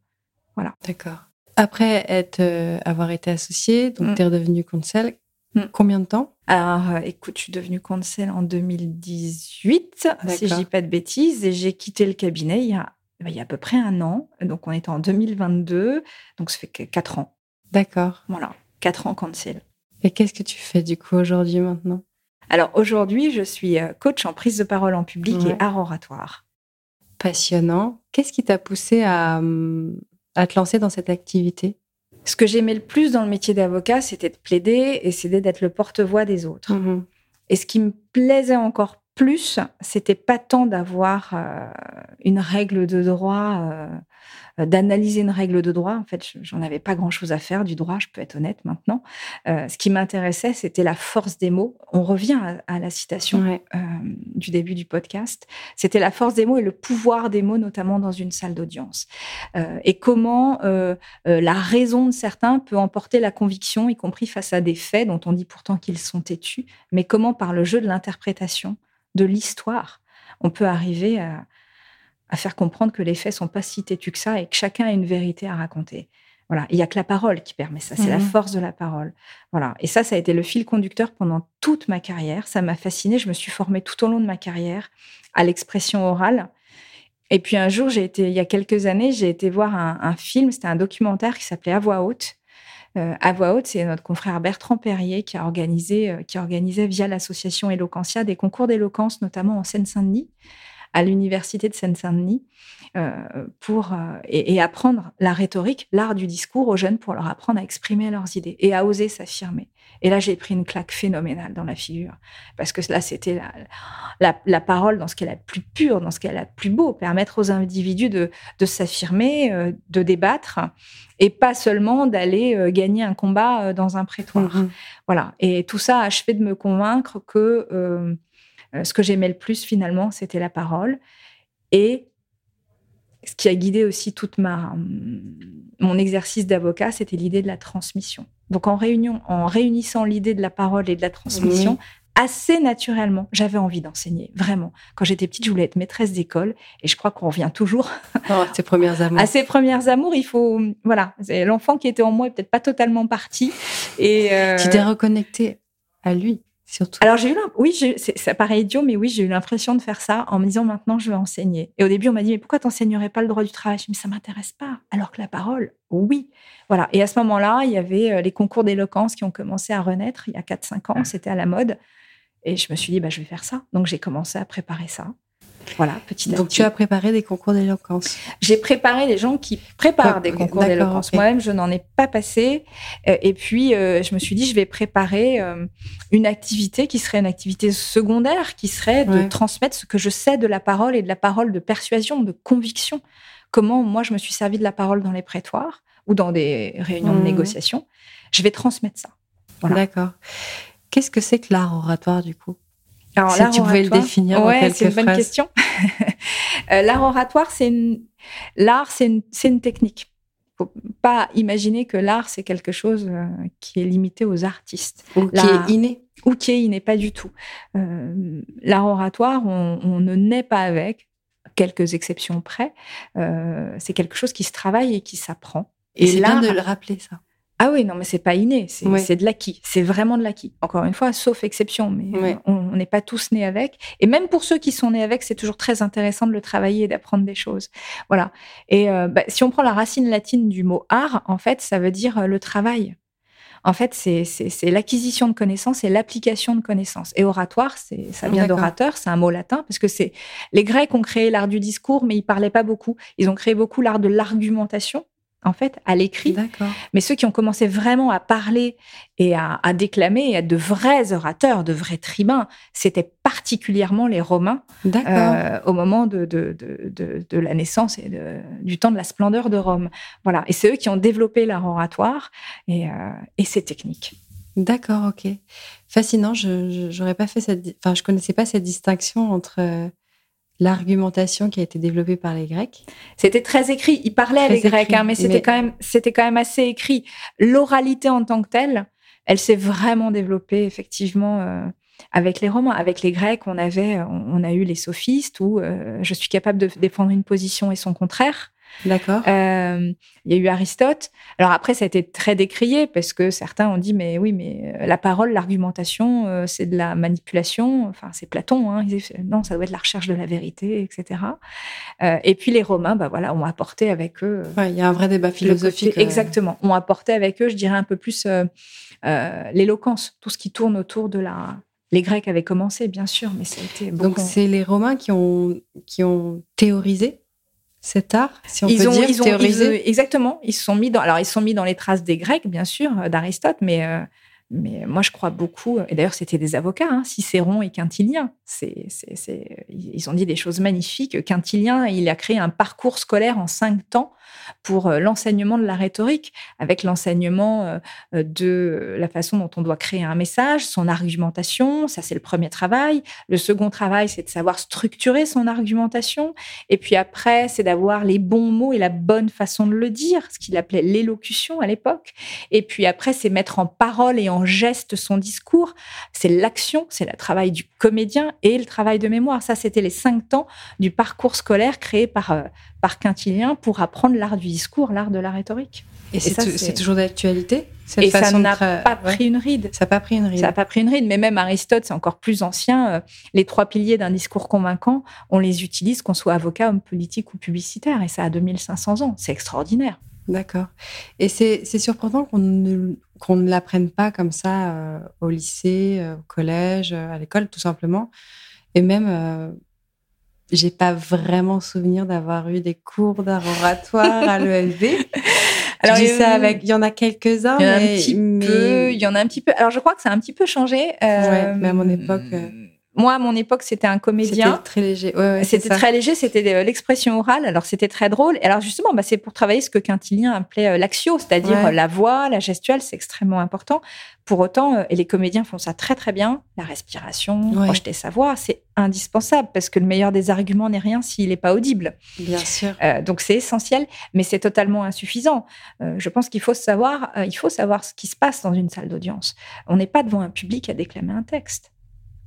Voilà. D'accord. Après être, avoir été associée, donc mm. tu es redevenue conseil, Hmm. Combien de temps? Alors, euh, écoute, je suis devenue conseil en 2018, si je dis pas de bêtises, et j'ai quitté le cabinet il y, a, il y a à peu près un an. Donc, on était en 2022, donc ça fait 4 ans. D'accord. Voilà, 4 ans conseil. Et qu'est-ce que tu fais du coup aujourd'hui maintenant? Alors, aujourd'hui, je suis euh, coach en prise de parole en public et art oratoire. Passionnant. Qu'est-ce qui t'a poussé à, hum, à te lancer dans cette activité? Ce que j'aimais le plus dans le métier d'avocat, c'était de plaider et c'était d'être le porte-voix des autres. Mmh et ce qui me plaisait encore plus, c'était pas tant d'avoir euh, une règle de droit euh, d'analyser une règle de droit. En fait, j'en avais pas grand-chose à faire du droit, je peux être honnête maintenant. Euh, ce qui m'intéressait, c'était la force des mots. On revient à, la citation du début du podcast. C'était la force des mots et le pouvoir des mots, notamment dans une salle d'audience. et comment la raison de certains peut emporter la conviction, y compris face à des faits dont on dit pourtant qu'ils sont têtus, mais comment par le jeu de l'interprétation, de l'histoire, on peut arriver à, à faire comprendre que les faits sont pas si têtus que ça et que chacun a une vérité à raconter. Voilà, il y a que la parole qui permet ça, c'est la mmh force de la parole. Voilà, et ça, ça a été le fil conducteur pendant toute ma carrière. Ça m'a fasciné. Je me suis formée tout au long de ma carrière à l'expression orale. Et puis un jour, j'ai été, il y a quelques années, j'ai été voir un, film. C'était un documentaire qui s'appelait À voix haute. Euh, à voix haute, c'est notre confrère Bertrand Perrier qui a organisé, euh, qui organisait via l'association Eloquentia des concours d'éloquence, notamment en Seine-Saint-Denis à l'université de Seine-Saint-Denis pour euh, et, apprendre la rhétorique, l'art du discours aux jeunes pour leur apprendre à exprimer leurs idées et à oser s'affirmer. Et là, j'ai pris une claque phénoménale dans la figure parce que là, c'était la, la, parole dans ce qu'elle a de plus pur, dans ce qu'elle a de plus beau, permettre aux individus de, de s'affirmer, euh, de débattre et pas seulement d'aller gagner un combat dans un prétoire. Mmh voilà. Et tout ça a achevé de me convaincre que euh, ce que j'aimais le plus finalement, c'était la parole. Et ce qui a guidé aussi toute ma mon exercice d'avocat, c'était l'idée de la transmission. Donc en réunion, en réunissant l'idée de la parole et de la transmission, assez naturellement, j'avais envie d'enseigner, vraiment. Quand j'étais petite, je voulais être maîtresse d'école, et je crois qu'on revient toujours oh, à ses premières amours. À ses premières amours, il faut, voilà, l'enfant qui était en moi est peut-être pas totalement parti. Et euh... tu t'es reconnecté à lui. Alors j'ai eu, oui, ça paraît idiot, mais oui, j'ai eu l'impression de faire ça en me disant maintenant je vais enseigner. Et au début on m'a dit mais pourquoi t'enseignerais pas le droit du travail? Je me dit, ça m'intéresse pas. Alors que la parole, oui, voilà. Et à ce moment-là, il y avait euh, les concours d'éloquence qui ont commencé à renaître il y a 4-5 ans, c'était à la mode. Et je me suis dit bah je vais faire ça. Donc j'ai commencé à préparer ça. Voilà, petit Donc tu as préparé des concours d'éloquence. J'ai préparé les gens qui préparent des concours d'éloquence. Moi-même, je n'en ai pas passé. Euh, et puis, euh, je me suis dit, je vais préparer euh, une activité qui serait une activité secondaire, qui serait de transmettre ce que je sais de la parole et de la parole de persuasion, de conviction. Comment moi, je me suis servi de la parole dans les prétoires ou dans des réunions de mmh. négociation. Je vais transmettre ça. D'accord. Qu'est-ce que c'est que l'art oratoire, du coup? Alors, si tu pouvais le définir ouais, c'est une bonne question. Euh, l'art oratoire, c'est une... l'art, c'est une... une, technique. Faut pas imaginer que l'art, c'est quelque chose euh, qui est limité aux artistes. Ou qui est inné. Ou qui est inné, pas du tout. Euh, l'art oratoire, on, ne naît pas avec, quelques exceptions près. c'est quelque chose qui se travaille et qui s'apprend. Et, c'est bien de le rappeler, ça. Ah oui, non, mais c'est pas inné, c'est de l'acquis, c'est vraiment de l'acquis. Encore une fois, sauf exception, mais on n'est pas tous nés avec. Et même pour ceux qui sont nés avec, c'est toujours très intéressant de le travailler et d'apprendre des choses. Voilà. Et euh, bah, si on prend la racine latine du mot art, en fait, ça veut dire euh, le travail. En fait, c'est l'acquisition de connaissances et l'application de connaissances. Et oratoire, ça vient d'orateur, c'est un mot latin, parce que c'est les Grecs ont créé l'art du discours, mais ils parlaient pas beaucoup. Ils ont créé beaucoup l'art de l'argumentation en fait, à l'écrit. Mais ceux qui ont commencé vraiment à parler et à, déclamer, et à de vrais orateurs, de vrais tribuns, c'était particulièrement les Romains euh, au moment de, de, la naissance et du temps de la splendeur de Rome. Voilà. Et c'est eux qui ont développé leur oratoire et, euh, et ces techniques. D'accord, ok. Fascinant. Je n'aurais pas fait cette, enfin, je connaissais pas cette distinction entre l'argumentation qui a été développée par les Grecs C'était très écrit. Ils parlaient les Grecs, hein, mais c'était quand même c'était quand même assez écrit. L'oralité en tant que telle, elle s'est vraiment développée effectivement. Euh, avec les Romains, avec les Grecs, on avait, on a eu les sophistes où euh, je suis capable de défendre une position et son contraire. D'accord. Euh, il y a eu Aristote. Alors après, ça a été très décrié parce que certains ont dit mais oui, mais euh, la parole, l'argumentation, euh, c'est de la manipulation. Enfin, c'est Platon. Hein. non, ça doit être la recherche de la vérité, etc. et puis les Romains, bah voilà, ont apporté avec eux. il y a un vrai débat philosophique. exactement. Ont apporté avec eux, je dirais un peu plus l'éloquence, tout ce qui tourne autour de la les Grecs avaient commencé, bien sûr, mais ça a été Donc, c'est les Romains qui ont, qui ont théorisé cet art, si on ils peut ont, dire, ils ont, exactement. Ils se sont mis dans, alors ils sont mis dans les traces des Grecs, bien sûr, euh, d'Aristote, mais euh, mais moi, je crois beaucoup, et d'ailleurs, c'était des avocats, hein, Cicéron et Quintilien. Ils ont dit des choses magnifiques. Quintilien, il a créé un parcours scolaire en cinq temps pour euh, l'enseignement de la rhétorique, avec l'enseignement euh, de la façon dont on doit créer un message, son argumentation. Ça, c'est le premier travail. Le second travail, c'est de savoir structurer son argumentation. Et puis après, c'est d'avoir les bons mots et la bonne façon de le dire, ce qu'il appelait l'élocution à l'époque. Et puis après, c'est mettre en parole et en geste son discours. C'est l'action, c'est le travail du comédien et le travail de mémoire. Ça, c'était les cinq temps du parcours scolaire créé par, euh, par Quintilien pour apprendre l'art du discours, l'art de la rhétorique. Et, c'est toujours d'actualité Et ça n'a pas pris une ride. Ça n'a pas pris une ride. Ça n'a pas pris une ride. Mais même Aristote, c'est encore plus ancien. Euh, les trois piliers d'un discours convaincant, on les utilise qu'on soit avocat, homme politique ou publicitaire. Et ça a 2500 ans. C'est extraordinaire. D'accord. Et c'est surprenant qu'on ne, ne l'apprenne pas comme ça euh, au lycée, euh, au collège, euh, à l'école, tout simplement. Et même, j'ai pas vraiment souvenir d'avoir eu des cours d'art oratoire à l'ELV. Alors, dis ça avec, il y en a quelques-uns, il peu, il y en a un petit peu. Alors, je crois que ça a un petit peu changé. ouais, mais à mon époque. Moi, à mon époque, c'était un comédien. C'était très léger. c'était très léger, c'était l'expression orale. Alors, c'était très drôle. Et alors, justement, bah, c'est pour travailler ce que Quintilien appelait euh, l'axio, c'est-à-dire euh, la voix, la gestuelle, c'est extrêmement important. Pour autant, euh, et les comédiens font ça très, très bien, la respiration, projeter sa voix, c'est indispensable parce que le meilleur des arguments n'est rien s'il n'est pas audible. Bien sûr. donc, c'est essentiel, mais c'est totalement insuffisant. je pense qu'il faut savoir, il faut savoir ce qui se passe dans une salle d'audience. On n'est pas devant un public à déclamer un texte.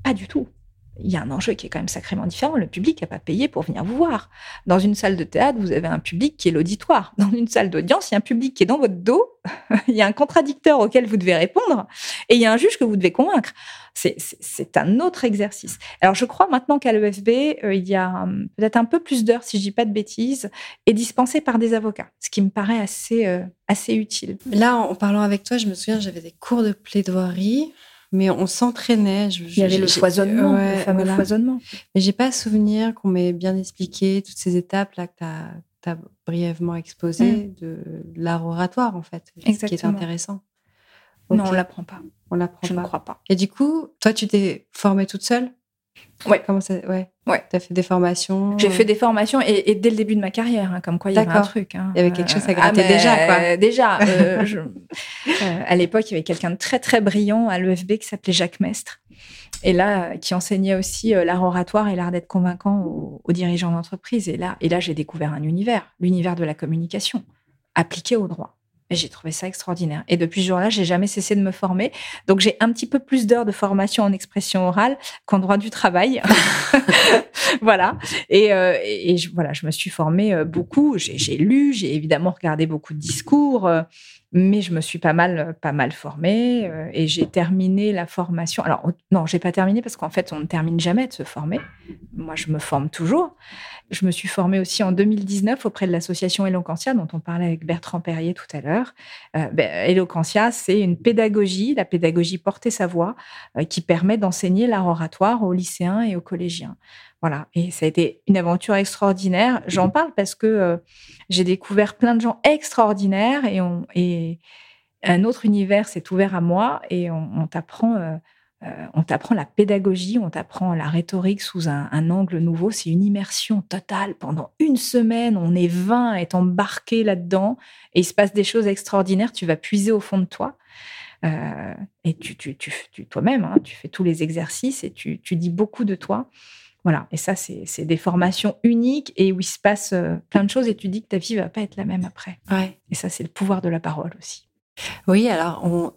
Pas du tout. Il y a un enjeu qui est quand même sacrément différent. Le public n'a pas payé pour venir vous voir. Dans une salle de théâtre, vous avez un public qui est l'auditoire. Dans une salle d'audience, il y a un public qui est dans votre dos. il y a un contradicteur auquel vous devez répondre. Et il y a un juge que vous devez convaincre. C'est un autre exercice. Alors, je crois maintenant qu'à l'EFB, euh, il y a hum, peut-être un peu plus d'heures, si je dis pas de bêtises, et dispensé par des avocats, ce qui me paraît assez, euh, assez utile. Là, en parlant avec toi, je me souviens, j'avais des cours de plaidoirie mais on s'entraînait. Il y avait le foisonnement, le fameux foisonnement. Mais j'ai pas souvenir qu'on m'ait bien expliqué toutes ces étapes là que tu as, brièvement exposées mm. de l'art oratoire en fait, Exactement. ce qui est intéressant. Non, on l'apprend pas. On l'apprend pas. Je ne crois pas. Et du coup, toi, tu t'es formée toute seule? Ouais. Comment ça Ouais. Ouais. Tu as fait des formations J'ai fait des formations et, dès le début de ma carrière, hein, comme quoi il y avait un truc. Hein. Il y avait quelque chose à gratter ah, déjà, quoi. déjà. Euh, euh, à l'époque, il y avait quelqu'un de très, très brillant à l'EFB qui s'appelait Jacques Mestre. Et là, qui enseignait aussi euh, l'art oratoire et l'art d'être convaincant aux, aux dirigeants d'entreprise. Et là, et là j'ai découvert un univers, l'univers de la communication, appliqué au droit. Et j'ai trouvé ça extraordinaire. Et depuis ce jour-là, j'ai jamais cessé de me former. Donc j'ai un petit peu plus d'heures de formation en expression orale qu'en droit du travail. voilà. Et, euh, voilà, je me suis formée euh, beaucoup. J'ai lu, j'ai évidemment regardé beaucoup de discours. Euh, mais je me suis pas mal, pas mal formée et j'ai terminé la formation. Alors, non, j'ai pas terminé parce qu'en fait, on ne termine jamais de se former. Moi, je me forme toujours. Je me suis formée aussi en 2019 auprès de l'association Eloquentia, dont on parlait avec Bertrand Perrier tout à l'heure. Euh, ben, Eloquentia, c'est une pédagogie, la pédagogie porter sa voix, euh, qui permet d'enseigner l'art oratoire aux lycéens et aux collégiens. Voilà. Et ça a été une aventure extraordinaire. J'en parle parce que euh, j'ai découvert plein de gens extraordinaires et, on, et un autre univers s'est ouvert à moi et on, t'apprend. Euh, euh, on t'apprend la pédagogie, on t'apprend la rhétorique sous un, angle nouveau. C'est une immersion totale. Pendant une semaine, on est 20 à être embarqué là-dedans et il se passe des choses extraordinaires. Tu vas puiser au fond de toi. et tu, tu, tu, toi-même, hein, tu fais tous les exercices et tu, tu dis beaucoup de toi. Voilà, et ça, c'est des formations uniques et où il se passe euh, plein de choses et tu dis que ta vie va pas être la même après. Ouais. Et ça, c'est le pouvoir de la parole aussi. Oui, alors, on,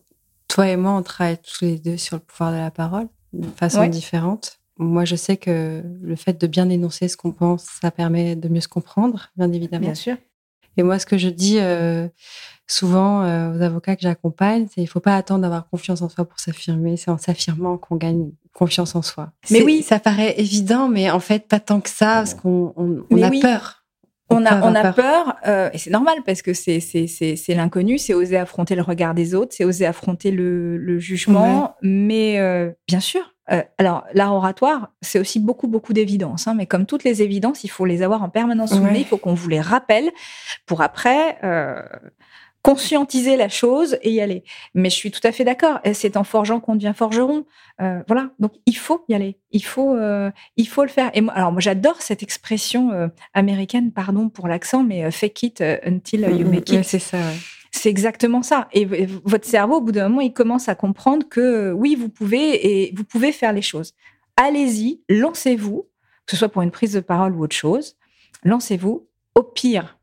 toi et moi, on travaille tous les deux sur le pouvoir de la parole de façon différente. Moi, je sais que le fait de bien énoncer ce qu'on pense, ça permet de mieux se comprendre, bien évidemment. Bien sûr. Et moi, ce que je dis euh, souvent euh, aux avocats que j'accompagne, c'est qu'il ne faut pas attendre d'avoir confiance en soi pour s'affirmer. C'est en s'affirmant qu'on gagne confiance en soi. Mais oui, ça paraît évident, mais en fait pas tant que ça, parce qu'on a peur. On, a, on a peur, euh, et c'est normal parce que c'est c'est l'inconnu, c'est oser affronter le regard des autres, c'est oser affronter le, jugement. Mais euh, bien sûr, euh, alors l'art oratoire, c'est aussi beaucoup beaucoup d'évidence, hein, mais comme toutes les évidences, il faut les avoir en permanence sous Il faut qu'on vous les rappelle pour après conscientiser la chose et y aller. Mais je suis tout à fait d'accord. C'est en forgeant qu'on devient forgeron. Euh, voilà. Donc il faut y aller. Il faut, euh, il faut le faire. Et moi, alors moi j'adore cette expression euh, américaine, pardon pour l'accent, mais fake it until you mm, make it. c'est ça. C'est exactement ça. Et votre cerveau, au bout d'un moment, il commence à comprendre que oui, vous pouvez et vous pouvez faire les choses. Allez-y, lancez-vous, que ce soit pour une prise de parole ou autre chose. Lancez-vous. Au pire,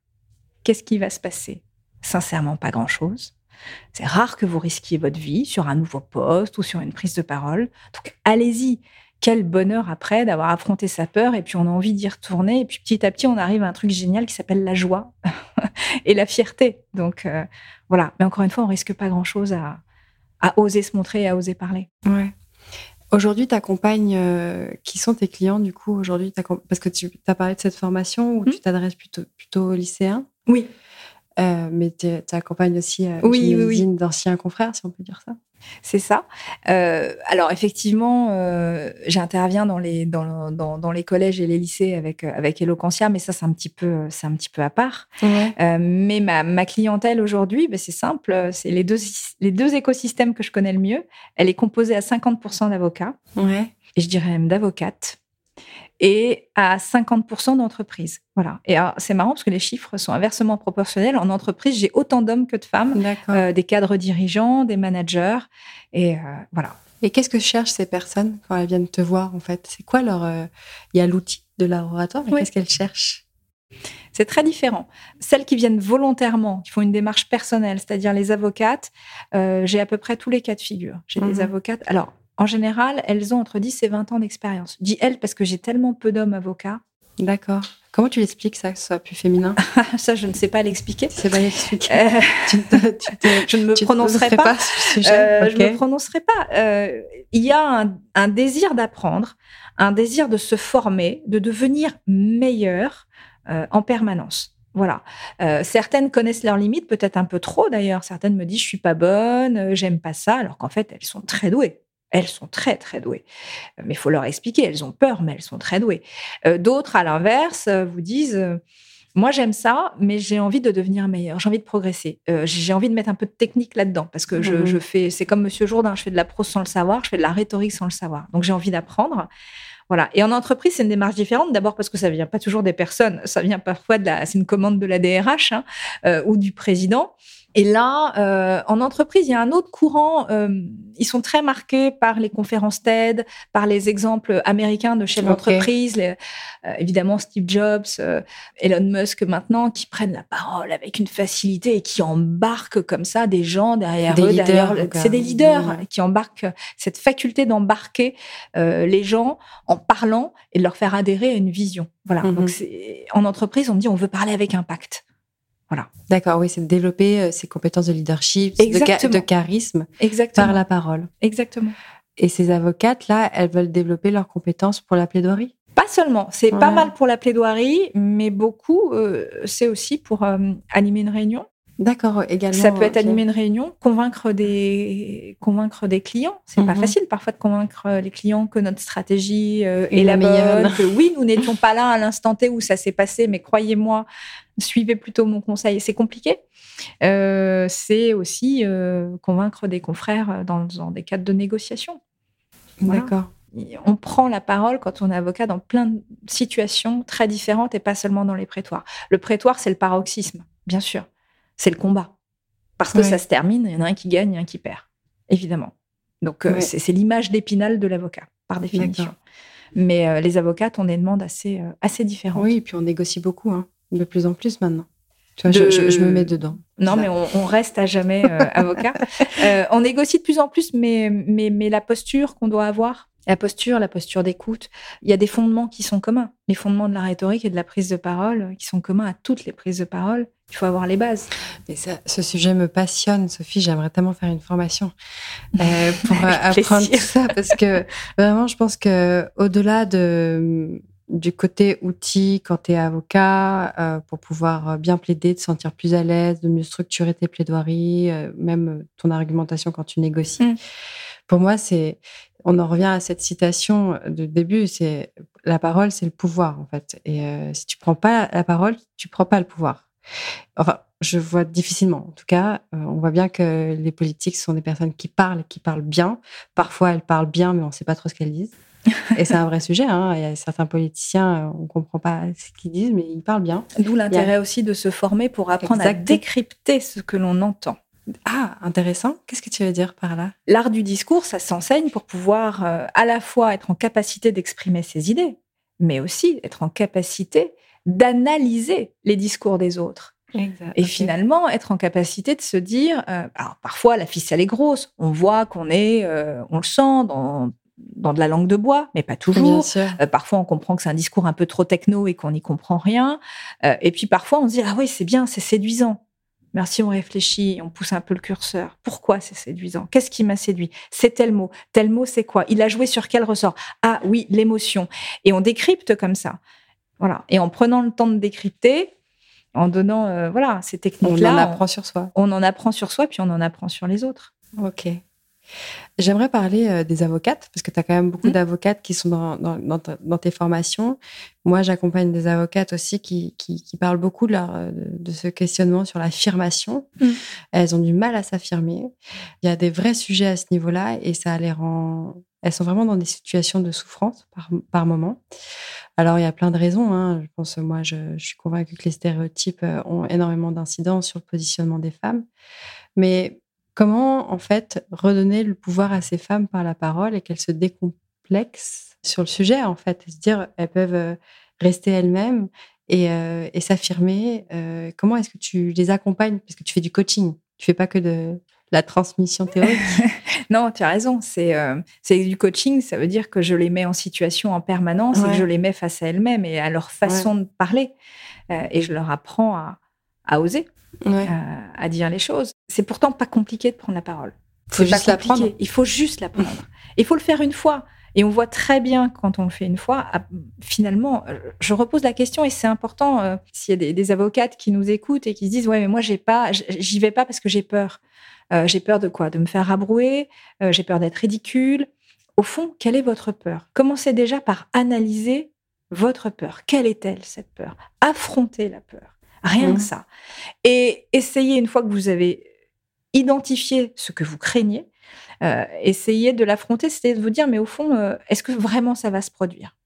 qu'est-ce qui va se passer? Sincèrement pas grand-chose. C'est rare que vous risquiez votre vie sur un nouveau poste ou sur une prise de parole. Donc allez-y. Quel bonheur après d'avoir affronté sa peur et puis on a envie d'y retourner et puis petit à petit on arrive à un truc génial qui s'appelle la joie et la fierté. Donc euh, voilà. Mais encore une fois, on risque pas grand-chose à, oser se montrer et à oser parler. Ouais. Aujourd'hui, tu accompagnes, euh, qui sont tes clients du coup aujourd'hui Parce que tu as parlé de cette formation où hmm. tu t'adresses plutôt, plutôt aux lycéens. Oui. Euh, mais tu accompagnes aussi euh, oui, oui, d'anciens confrères, si on peut dire ça. C'est ça. Euh, alors effectivement, euh, j'interviens dans les dans, dans, dans, les collèges et les lycées avec avec Eloquentia, mais ça c'est un petit peu c'est un petit peu à part. Mais ma, ma clientèle aujourd'hui, ben, c'est simple, c'est les deux les deux écosystèmes que je connais le mieux. Elle est composée à 50% d'avocats. Ouais. Et je dirais même d'avocates et à 50% d'entreprises. Voilà. Et c'est marrant parce que les chiffres sont inversement proportionnels. En entreprise, j'ai autant d'hommes que de femmes, euh, des cadres dirigeants, des managers. Et euh, voilà. Et qu'est-ce que cherchent ces personnes quand elles viennent te voir en fait? C'est quoi leur euh, Il y a l'outil de laboratoire, mais qu'est-ce qu'elles cherchent? C'est très différent. Celles qui viennent volontairement, qui font une démarche personnelle, c'est-à-dire les avocates, j'ai à peu près tous les cas de figure. J'ai des mhm. avocates. Alors, en général, elles ont entre 10 et 20 ans d'expérience. Je dis elles parce que j'ai tellement peu d'hommes avocats. D'accord. Comment tu l'expliques ça, que ce soit plus féminin? Ça, je ne sais pas l'expliquer. C'est pas l'expliquer. Euh, je ne me prononcerai pas. Euh, je ne me prononcerai pas. Euh, il y a un, désir d'apprendre, un désir de se former, de devenir meilleur en permanence. Voilà. certaines connaissent leurs limites, peut-être un peu trop d'ailleurs. Certaines me disent je suis pas bonne, j'aime pas ça, alors qu'en fait elles sont très douées Elles sont très, très douées. Mais il faut leur expliquer. Elles ont peur, mais elles sont très douées. D'autres, à l'inverse, vous disent moi, j'aime ça, mais j'ai envie de devenir meilleur. J'ai envie de progresser. Euh, j'ai envie de mettre un peu de technique là-dedans parce que je, mhm. fais, c'est comme Monsieur Jourdain, je fais de la prose sans le savoir, je fais de la rhétorique sans le savoir. Donc, j'ai envie d'apprendre. Voilà. Et en entreprise, c'est une démarche différente. D'abord parce que ça vient pas toujours des personnes, ça vient parfois de la, c'est une commande de la DRH hein, euh, ou du président. Et là, euh, en entreprise, il y a un autre courant. Euh, ils sont très marqués par les conférences TED, par les exemples américains de chefs d'entreprise, euh, évidemment Steve Jobs, euh, Elon Musk maintenant, qui prennent la parole avec une facilité et qui embarquent comme ça des gens derrière eux. Derrière, c'est des leaders qui embarquent cette faculté d'embarquer euh, les gens en parlant et de leur faire adhérer à une vision. Voilà. Mm-hmm. Donc, en entreprise, on me dit on veut parler avec impact. Voilà. D'accord, oui, c'est de développer euh, ses compétences de leadership, de, charisme par la parole. Exactement. Et ces avocates-là, elles veulent développer leurs compétences pour la plaidoirie? Pas seulement, c'est pas mal pour la plaidoirie, mais beaucoup, euh, c'est aussi pour euh, animer une réunion, D'accord, également. Ça peut être animer une réunion, convaincre des, convaincre des clients. C'est pas mhm. facile parfois de convaincre les clients que notre stratégie euh, est la bonne, que oui, nous n'étions pas là à l'instant T où ça s'est passé, mais croyez-moi, suivez plutôt mon conseil. C'est compliqué. Euh, c'est aussi euh, convaincre des confrères dans, des cadres de négociation. D'accord. On prend la parole quand on est avocat dans plein de situations très différentes et pas seulement dans les prétoires. Le prétoire, c'est le paroxysme, bien sûr c'est le combat. Parce que ça se termine, il y en a un qui gagne et un qui perd, évidemment. Donc, euh, c'est l'image d'épinal de l'avocat, par définition. Mais euh, les avocates ont des demandes assez, euh, assez différentes. Oui, et puis on négocie beaucoup, hein, de plus en plus maintenant. Tu vois, je, me mets dedans. Non, mais on, reste à jamais avocat. on négocie de plus en plus, mais, mais, mais la posture qu'on doit avoir, la posture, la posture d'écoute, il y a des fondements qui sont communs. Les fondements de la rhétorique et de la prise de parole qui sont communs à toutes les prises de parole. Il faut avoir les bases. Mais ça, ce sujet me passionne, Sophie. J'aimerais tellement faire une formation euh, pour euh, apprendre tout ça parce que vraiment, je pense que au-delà de du côté outil quand tu es avocat euh, pour pouvoir bien plaider, te sentir plus à l'aise, de mieux structurer tes plaidoiries, même ton argumentation quand tu négocies. Mm. Pour moi, c'est on en revient à cette citation de début, c'est la parole, c'est le pouvoir en fait. Et si tu prends pas la parole, tu prends pas le pouvoir. Enfin, je vois difficilement. En tout cas, euh, on voit bien que les politiques sont des personnes qui parlent, qui parlent bien. Parfois, elles parlent bien, mais on ne sait pas trop ce qu'elles disent. Et c'est un vrai sujet. Hein. Il y a certains politiciens, euh, on ne comprend pas ce qu'ils disent, mais ils parlent bien. D'où l'intérêt aussi de se former pour apprendre à décrypter ce que l'on entend. Ah, intéressant. Qu'est-ce que tu veux dire par là? L'art du discours, ça s'enseigne pour pouvoir euh, à la fois être en capacité d'exprimer ses idées, mais aussi être en capacité d'analyser les discours des autres. Et finalement, être en capacité de se dire, euh, alors parfois la ficelle est grosse, on voit qu'on est, euh, on le sent dans, dans de la langue de bois, mais pas toujours. Euh, parfois, on comprend que c'est un discours un peu trop techno et qu'on n'y comprend rien. et puis parfois, on se dit, ah oui, c'est bien, c'est séduisant. Merci, on réfléchit, on pousse un peu le curseur. Pourquoi c'est séduisant? Qu'est-ce qui m'a séduit? C'est tel mot. Tel mot, c'est quoi? Il a joué sur quel ressort? Ah oui, l'émotion. Et on décrypte comme ça. Voilà. Et en prenant le temps de décrypter, en donnant euh, voilà ces techniques-là, on en apprend sur soi. On en apprend sur soi, puis on en apprend sur les autres. Ok. J'aimerais parler euh, des avocates, parce que tu as quand même beaucoup mmh. d'avocates qui sont dans, dans, tes formations. Moi, j'accompagne des avocates aussi qui, qui, parlent beaucoup de, leur, de, ce questionnement sur l'affirmation. Mmh. Elles ont du mal à s'affirmer. Il y a des vrais sujets à ce niveau-là et ça les rend. Elles sont vraiment dans des situations de souffrance par, par moment. Alors, il y a plein de raisons. Hein. Je pense, moi, je, je, suis convaincue que les stéréotypes euh, ont énormément d'incidence sur le positionnement des femmes. Mais comment, en fait, redonner le pouvoir à ces femmes par la parole et qu'elles se décomplexent sur le sujet, en fait, et se dire, elles peuvent euh, rester elles-mêmes et, euh, et s'affirmer. comment est-ce que tu les accompagnes? Parce que tu fais du coaching. Tu fais pas que de la transmission théorique. non, tu as raison. Euh, c'est du coaching. Ça veut dire que je les mets en situation en permanence et que je les mets face à elles-mêmes et à leur façon de parler. Euh, et je leur apprends à, oser, euh, à dire les choses. C'est pourtant pas compliqué de prendre la parole. Faut juste la prendre. Il faut juste la prendre. Il faut le faire une fois. Et on voit très bien quand on le fait une fois, ah, finalement, je repose la question et c'est important s'il y a des, des, avocates qui nous écoutent et qui se disent ouais mais moi j'ai pas, j'y vais pas parce que j'ai peur. Euh, j'ai peur de quoi? De me faire rabrouer, euh, j'ai peur d'être ridicule, au fond, quelle est votre peur? Commencez déjà par analyser votre peur. Quelle est-elle, cette peur? Affrontez la peur. Rien que mmh. ça. Et essayez, une fois que vous avez identifié ce que vous craignez, euh, essayez de l'affronter, c'est de vous dire, mais au fond, euh, est-ce que vraiment ça va se produire?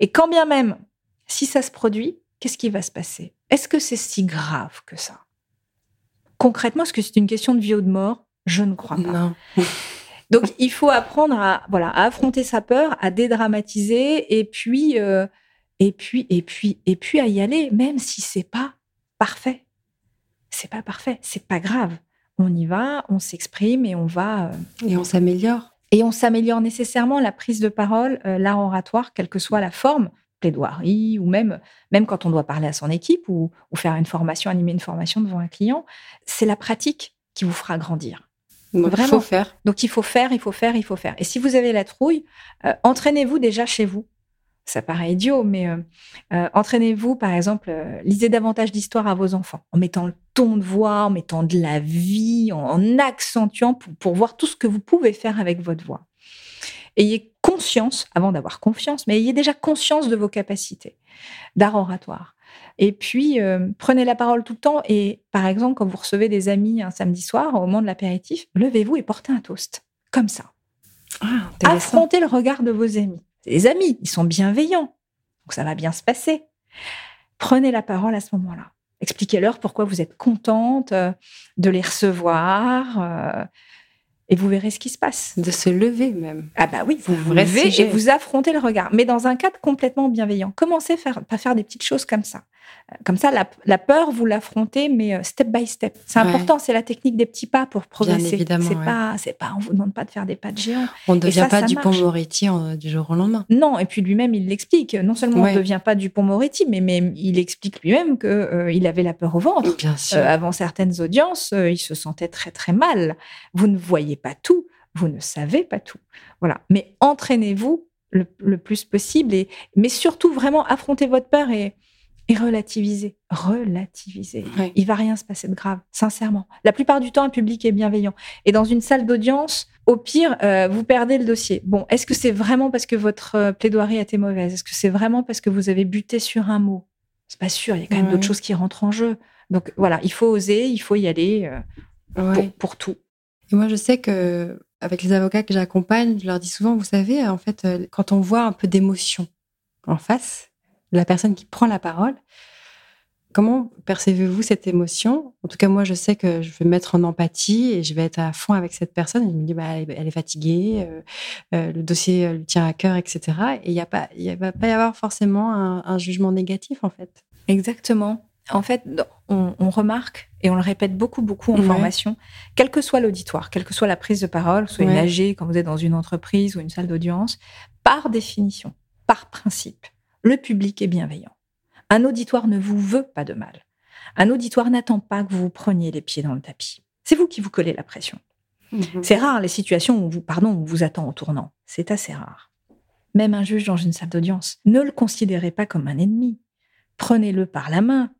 Et quand bien même, si ça se produit, qu'est-ce qui va se passer? Est-ce que c'est si grave que ça? Concrètement, est-ce que c'est une question de vie ou de mort? Je ne crois pas. Non. Donc, il faut apprendre à, voilà, à affronter sa peur, à dédramatiser, et puis, euh, et puis, et puis, et puis à y aller, même si c'est pas parfait. C'est pas parfait, c'est pas grave. On y va, on s'exprime et on va. Euh, et on s'améliore. Et on s'améliore nécessairement la prise de parole, euh, l'art oratoire, quelle que soit la forme, plaidoirie, ou même, même quand on doit parler à son équipe ou, ou faire une formation, animer une formation devant un client. C'est la pratique qui vous fera grandir. Donc, Vraiment. il faut faire. Donc, il faut faire, il faut faire, il faut faire. Et si vous avez la trouille, euh, entraînez-vous déjà chez vous. Ça paraît idiot, mais euh, euh, entraînez-vous, par exemple, lisez davantage d'histoires à vos enfants, en mettant le ton de voix, en mettant de la vie, en, accentuant pour, pour, voir tout ce que vous pouvez faire avec votre voix. Ayez conscience, avant d'avoir confiance, mais ayez déjà conscience de vos capacités d'art oratoire. Et puis, euh, prenez la parole tout le temps. Et par exemple, quand vous recevez des amis un samedi soir, au moment de l'apéritif, levez-vous et portez un toast. Comme ça. Ah, Affrontez le regard de vos amis. Les amis, ils sont bienveillants. Donc ça va bien se passer. Prenez la parole à ce moment-là. Expliquez-leur pourquoi vous êtes contente euh, de les recevoir. Euh, et vous verrez ce qui se passe. De se lever même. Ah bah oui, vous vous levez et vous affrontez le regard, mais dans un cadre complètement bienveillant. Commencez faire, à faire des petites choses comme ça. Comme ça, la, peur, vous l'affrontez, mais euh, step by step. C'est important, c'est la technique des petits pas pour progresser. C'est pas, c'est pas, on vous demande pas de faire des pas de géant. On ne devient pas du pont Moretti du jour au lendemain. Non, et puis lui-même, il l'explique. Non seulement on ne devient pas du pont Moretti, mais même il explique lui-même que euh, il avait la peur au ventre. Bien sûr. Euh, avant certaines audiences, il se sentait très très mal. Vous ne voyez pas tout, vous ne savez pas tout. Voilà. Mais entraînez-vous le, le, plus possible, et, mais surtout vraiment affrontez votre peur et et relativiser. Relativiser. Il va rien se passer de grave, sincèrement. La plupart du temps, un public est bienveillant. Et dans une salle d'audience, au pire, euh, vous perdez le dossier. Bon, est-ce que c'est vraiment parce que votre euh, plaidoirie a été mauvaise? Est-ce que c'est vraiment parce que vous avez buté sur un mot? C'est pas sûr. Il y a quand même d'autres choses qui rentrent en jeu. Donc voilà, il faut oser, il faut y aller euh, pour, pour, tout. Et moi, je sais que avec les avocats que j'accompagne, je leur dis souvent, vous savez, en fait, quand on voit un peu d'émotion en face, la personne qui prend la parole. Comment percevez-vous cette émotion? En tout cas, moi, je sais que je vais mettre en empathie et je vais être à fond avec cette personne. je me dis, bah, elle est fatiguée, euh, euh, le dossier lui tient à cœur, etc. Et il ne va pas y avoir forcément un, jugement négatif, en fait. Exactement. En fait, on, remarque et on le répète beaucoup, beaucoup en formation, quel que soit l'auditoire, quelle que soit la prise de parole, soit une AG quand vous êtes dans une entreprise ou une salle d'audience, par définition, par principe, le public est bienveillant. Un auditoire ne vous veut pas de mal. Un auditoire n'attend pas que vous vous preniez les pieds dans le tapis. C'est vous qui vous collez la pression. Mhm. C'est rare les situations où vous, pardon, vous attend en tournant. C'est assez rare. Même un juge dans une salle d'audience, ne le considérez pas comme un ennemi. Prenez-le par la main.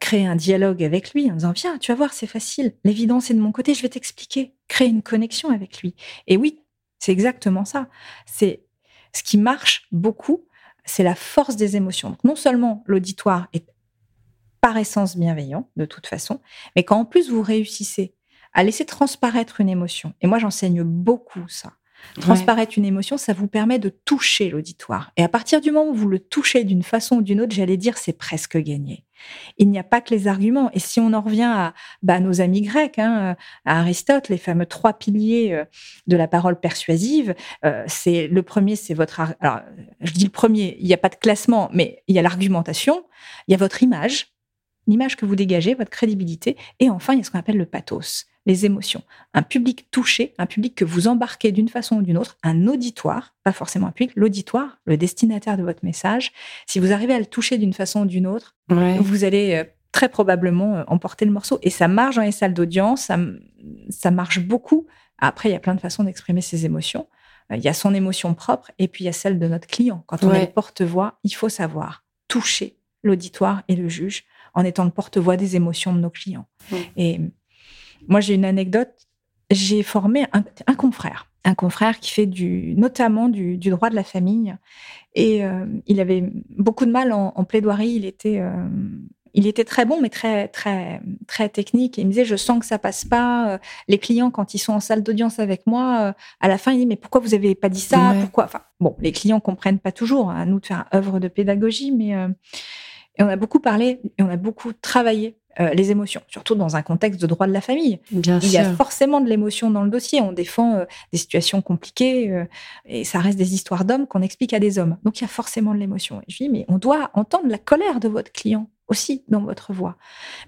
Créez un dialogue avec lui en disant Viens, tu vas voir, c'est facile. L'évidence est de mon côté, je vais t'expliquer. Créez une connexion avec lui. Et oui, c'est exactement ça. C'est ce qui marche beaucoup c'est la force des émotions. non seulement l'auditoire est par essence bienveillant, de toute façon, mais quand en plus vous réussissez à laisser transparaître une émotion, et moi j'enseigne beaucoup ça, Transparaître une émotion, ça vous permet de toucher l'auditoire. Et à partir du moment où vous le touchez d'une façon ou d'une autre, j'allais dire, c'est presque gagné. Il n'y a pas que les arguments. Et si on en revient à, bah, nos amis grecs, hein, à Aristote, les fameux trois piliers euh, de la parole persuasive, euh, c'est le premier, c'est votre. Alors, je dis le premier, il n'y a pas de classement, mais il y a l'argumentation, il y a votre image, l'image que vous dégagez, votre crédibilité, et enfin, il y a ce qu'on appelle le pathos les émotions. Un public touché, un public que vous embarquez d'une façon ou d'une autre, un auditoire, pas forcément un public, l'auditoire, le destinataire de votre message. Si vous arrivez à le toucher d'une façon ou d'une autre, vous allez euh, très probablement euh, emporter le morceau. Et ça marche dans les salles d'audience, ça, ça marche beaucoup. Après, il y a plein de façons d'exprimer ses émotions. Euh, il y a son émotion propre et puis il y a celle de notre client. Quand on est porte-voix, il faut savoir toucher l'auditoire et le juge en étant le porte-voix des émotions de nos clients. Et moi, j'ai une anecdote. J'ai formé un, confrère, un confrère qui fait du, notamment du, droit de la famille. Et euh, il avait beaucoup de mal en, plaidoirie. Il était, euh, il était très bon, mais très, très, très technique. Et il me disait, je sens que ça passe pas. Euh, les clients, quand ils sont en salle d'audience avec moi, à la fin, il dit, mais pourquoi vous avez pas dit ça? Pourquoi? Enfin, bon, les clients comprennent pas toujours. Hein, à nous de faire œuvre de pédagogie, mais et on a beaucoup parlé et on a beaucoup travaillé euh, les émotions, surtout dans un contexte de droit de la famille. Bien il y a forcément de l'émotion dans le dossier. On défend euh, des situations compliquées euh, et ça reste des histoires d'hommes qu'on explique à des hommes. Donc il y a forcément de l'émotion. je dis, mais on doit entendre la colère de votre client aussi dans votre voix.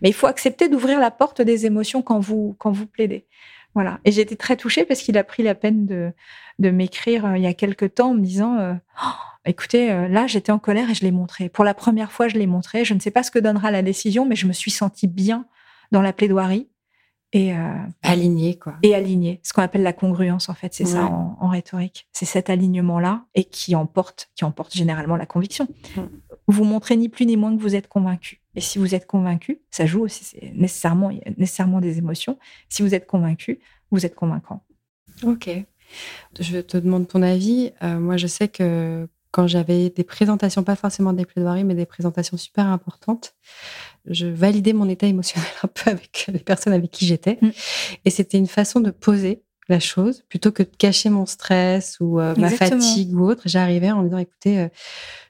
Mais il faut accepter d'ouvrir la porte des émotions quand vous, quand vous plaidez. Voilà. Et j'ai été très touchée parce qu'il a pris la peine de, de m'écrire il y a quelque temps en me disant oh, écoutez, euh, là, j'étais en colère et je l'ai montré. Pour la première fois, je l'ai montré. Je ne sais pas ce que donnera la décision, mais je me suis sentie bien dans la plaidoirie. Et euh, aligné quoi. Et aligné, ce qu'on appelle la congruence en fait, c'est ça en, rhétorique. C'est cet alignement là et qui emporte, qui emporte généralement la conviction. Mm. Vous montrez ni plus ni moins que vous êtes convaincu. Et si vous êtes convaincu, ça joue aussi c'est nécessairement nécessairement des émotions. Si vous êtes convaincu, vous êtes convaincant. Ok. Je te demande ton avis. Euh, moi, je sais que quand j'avais des présentations, pas forcément des plaidoiries, mais des présentations super importantes, je validais mon état émotionnel un peu avec les personnes avec qui j'étais. Mm. Et c'était une façon de poser la chose plutôt que de cacher mon stress ou euh, ma fatigue ou autre. J'arrivais en disant écoutez, euh,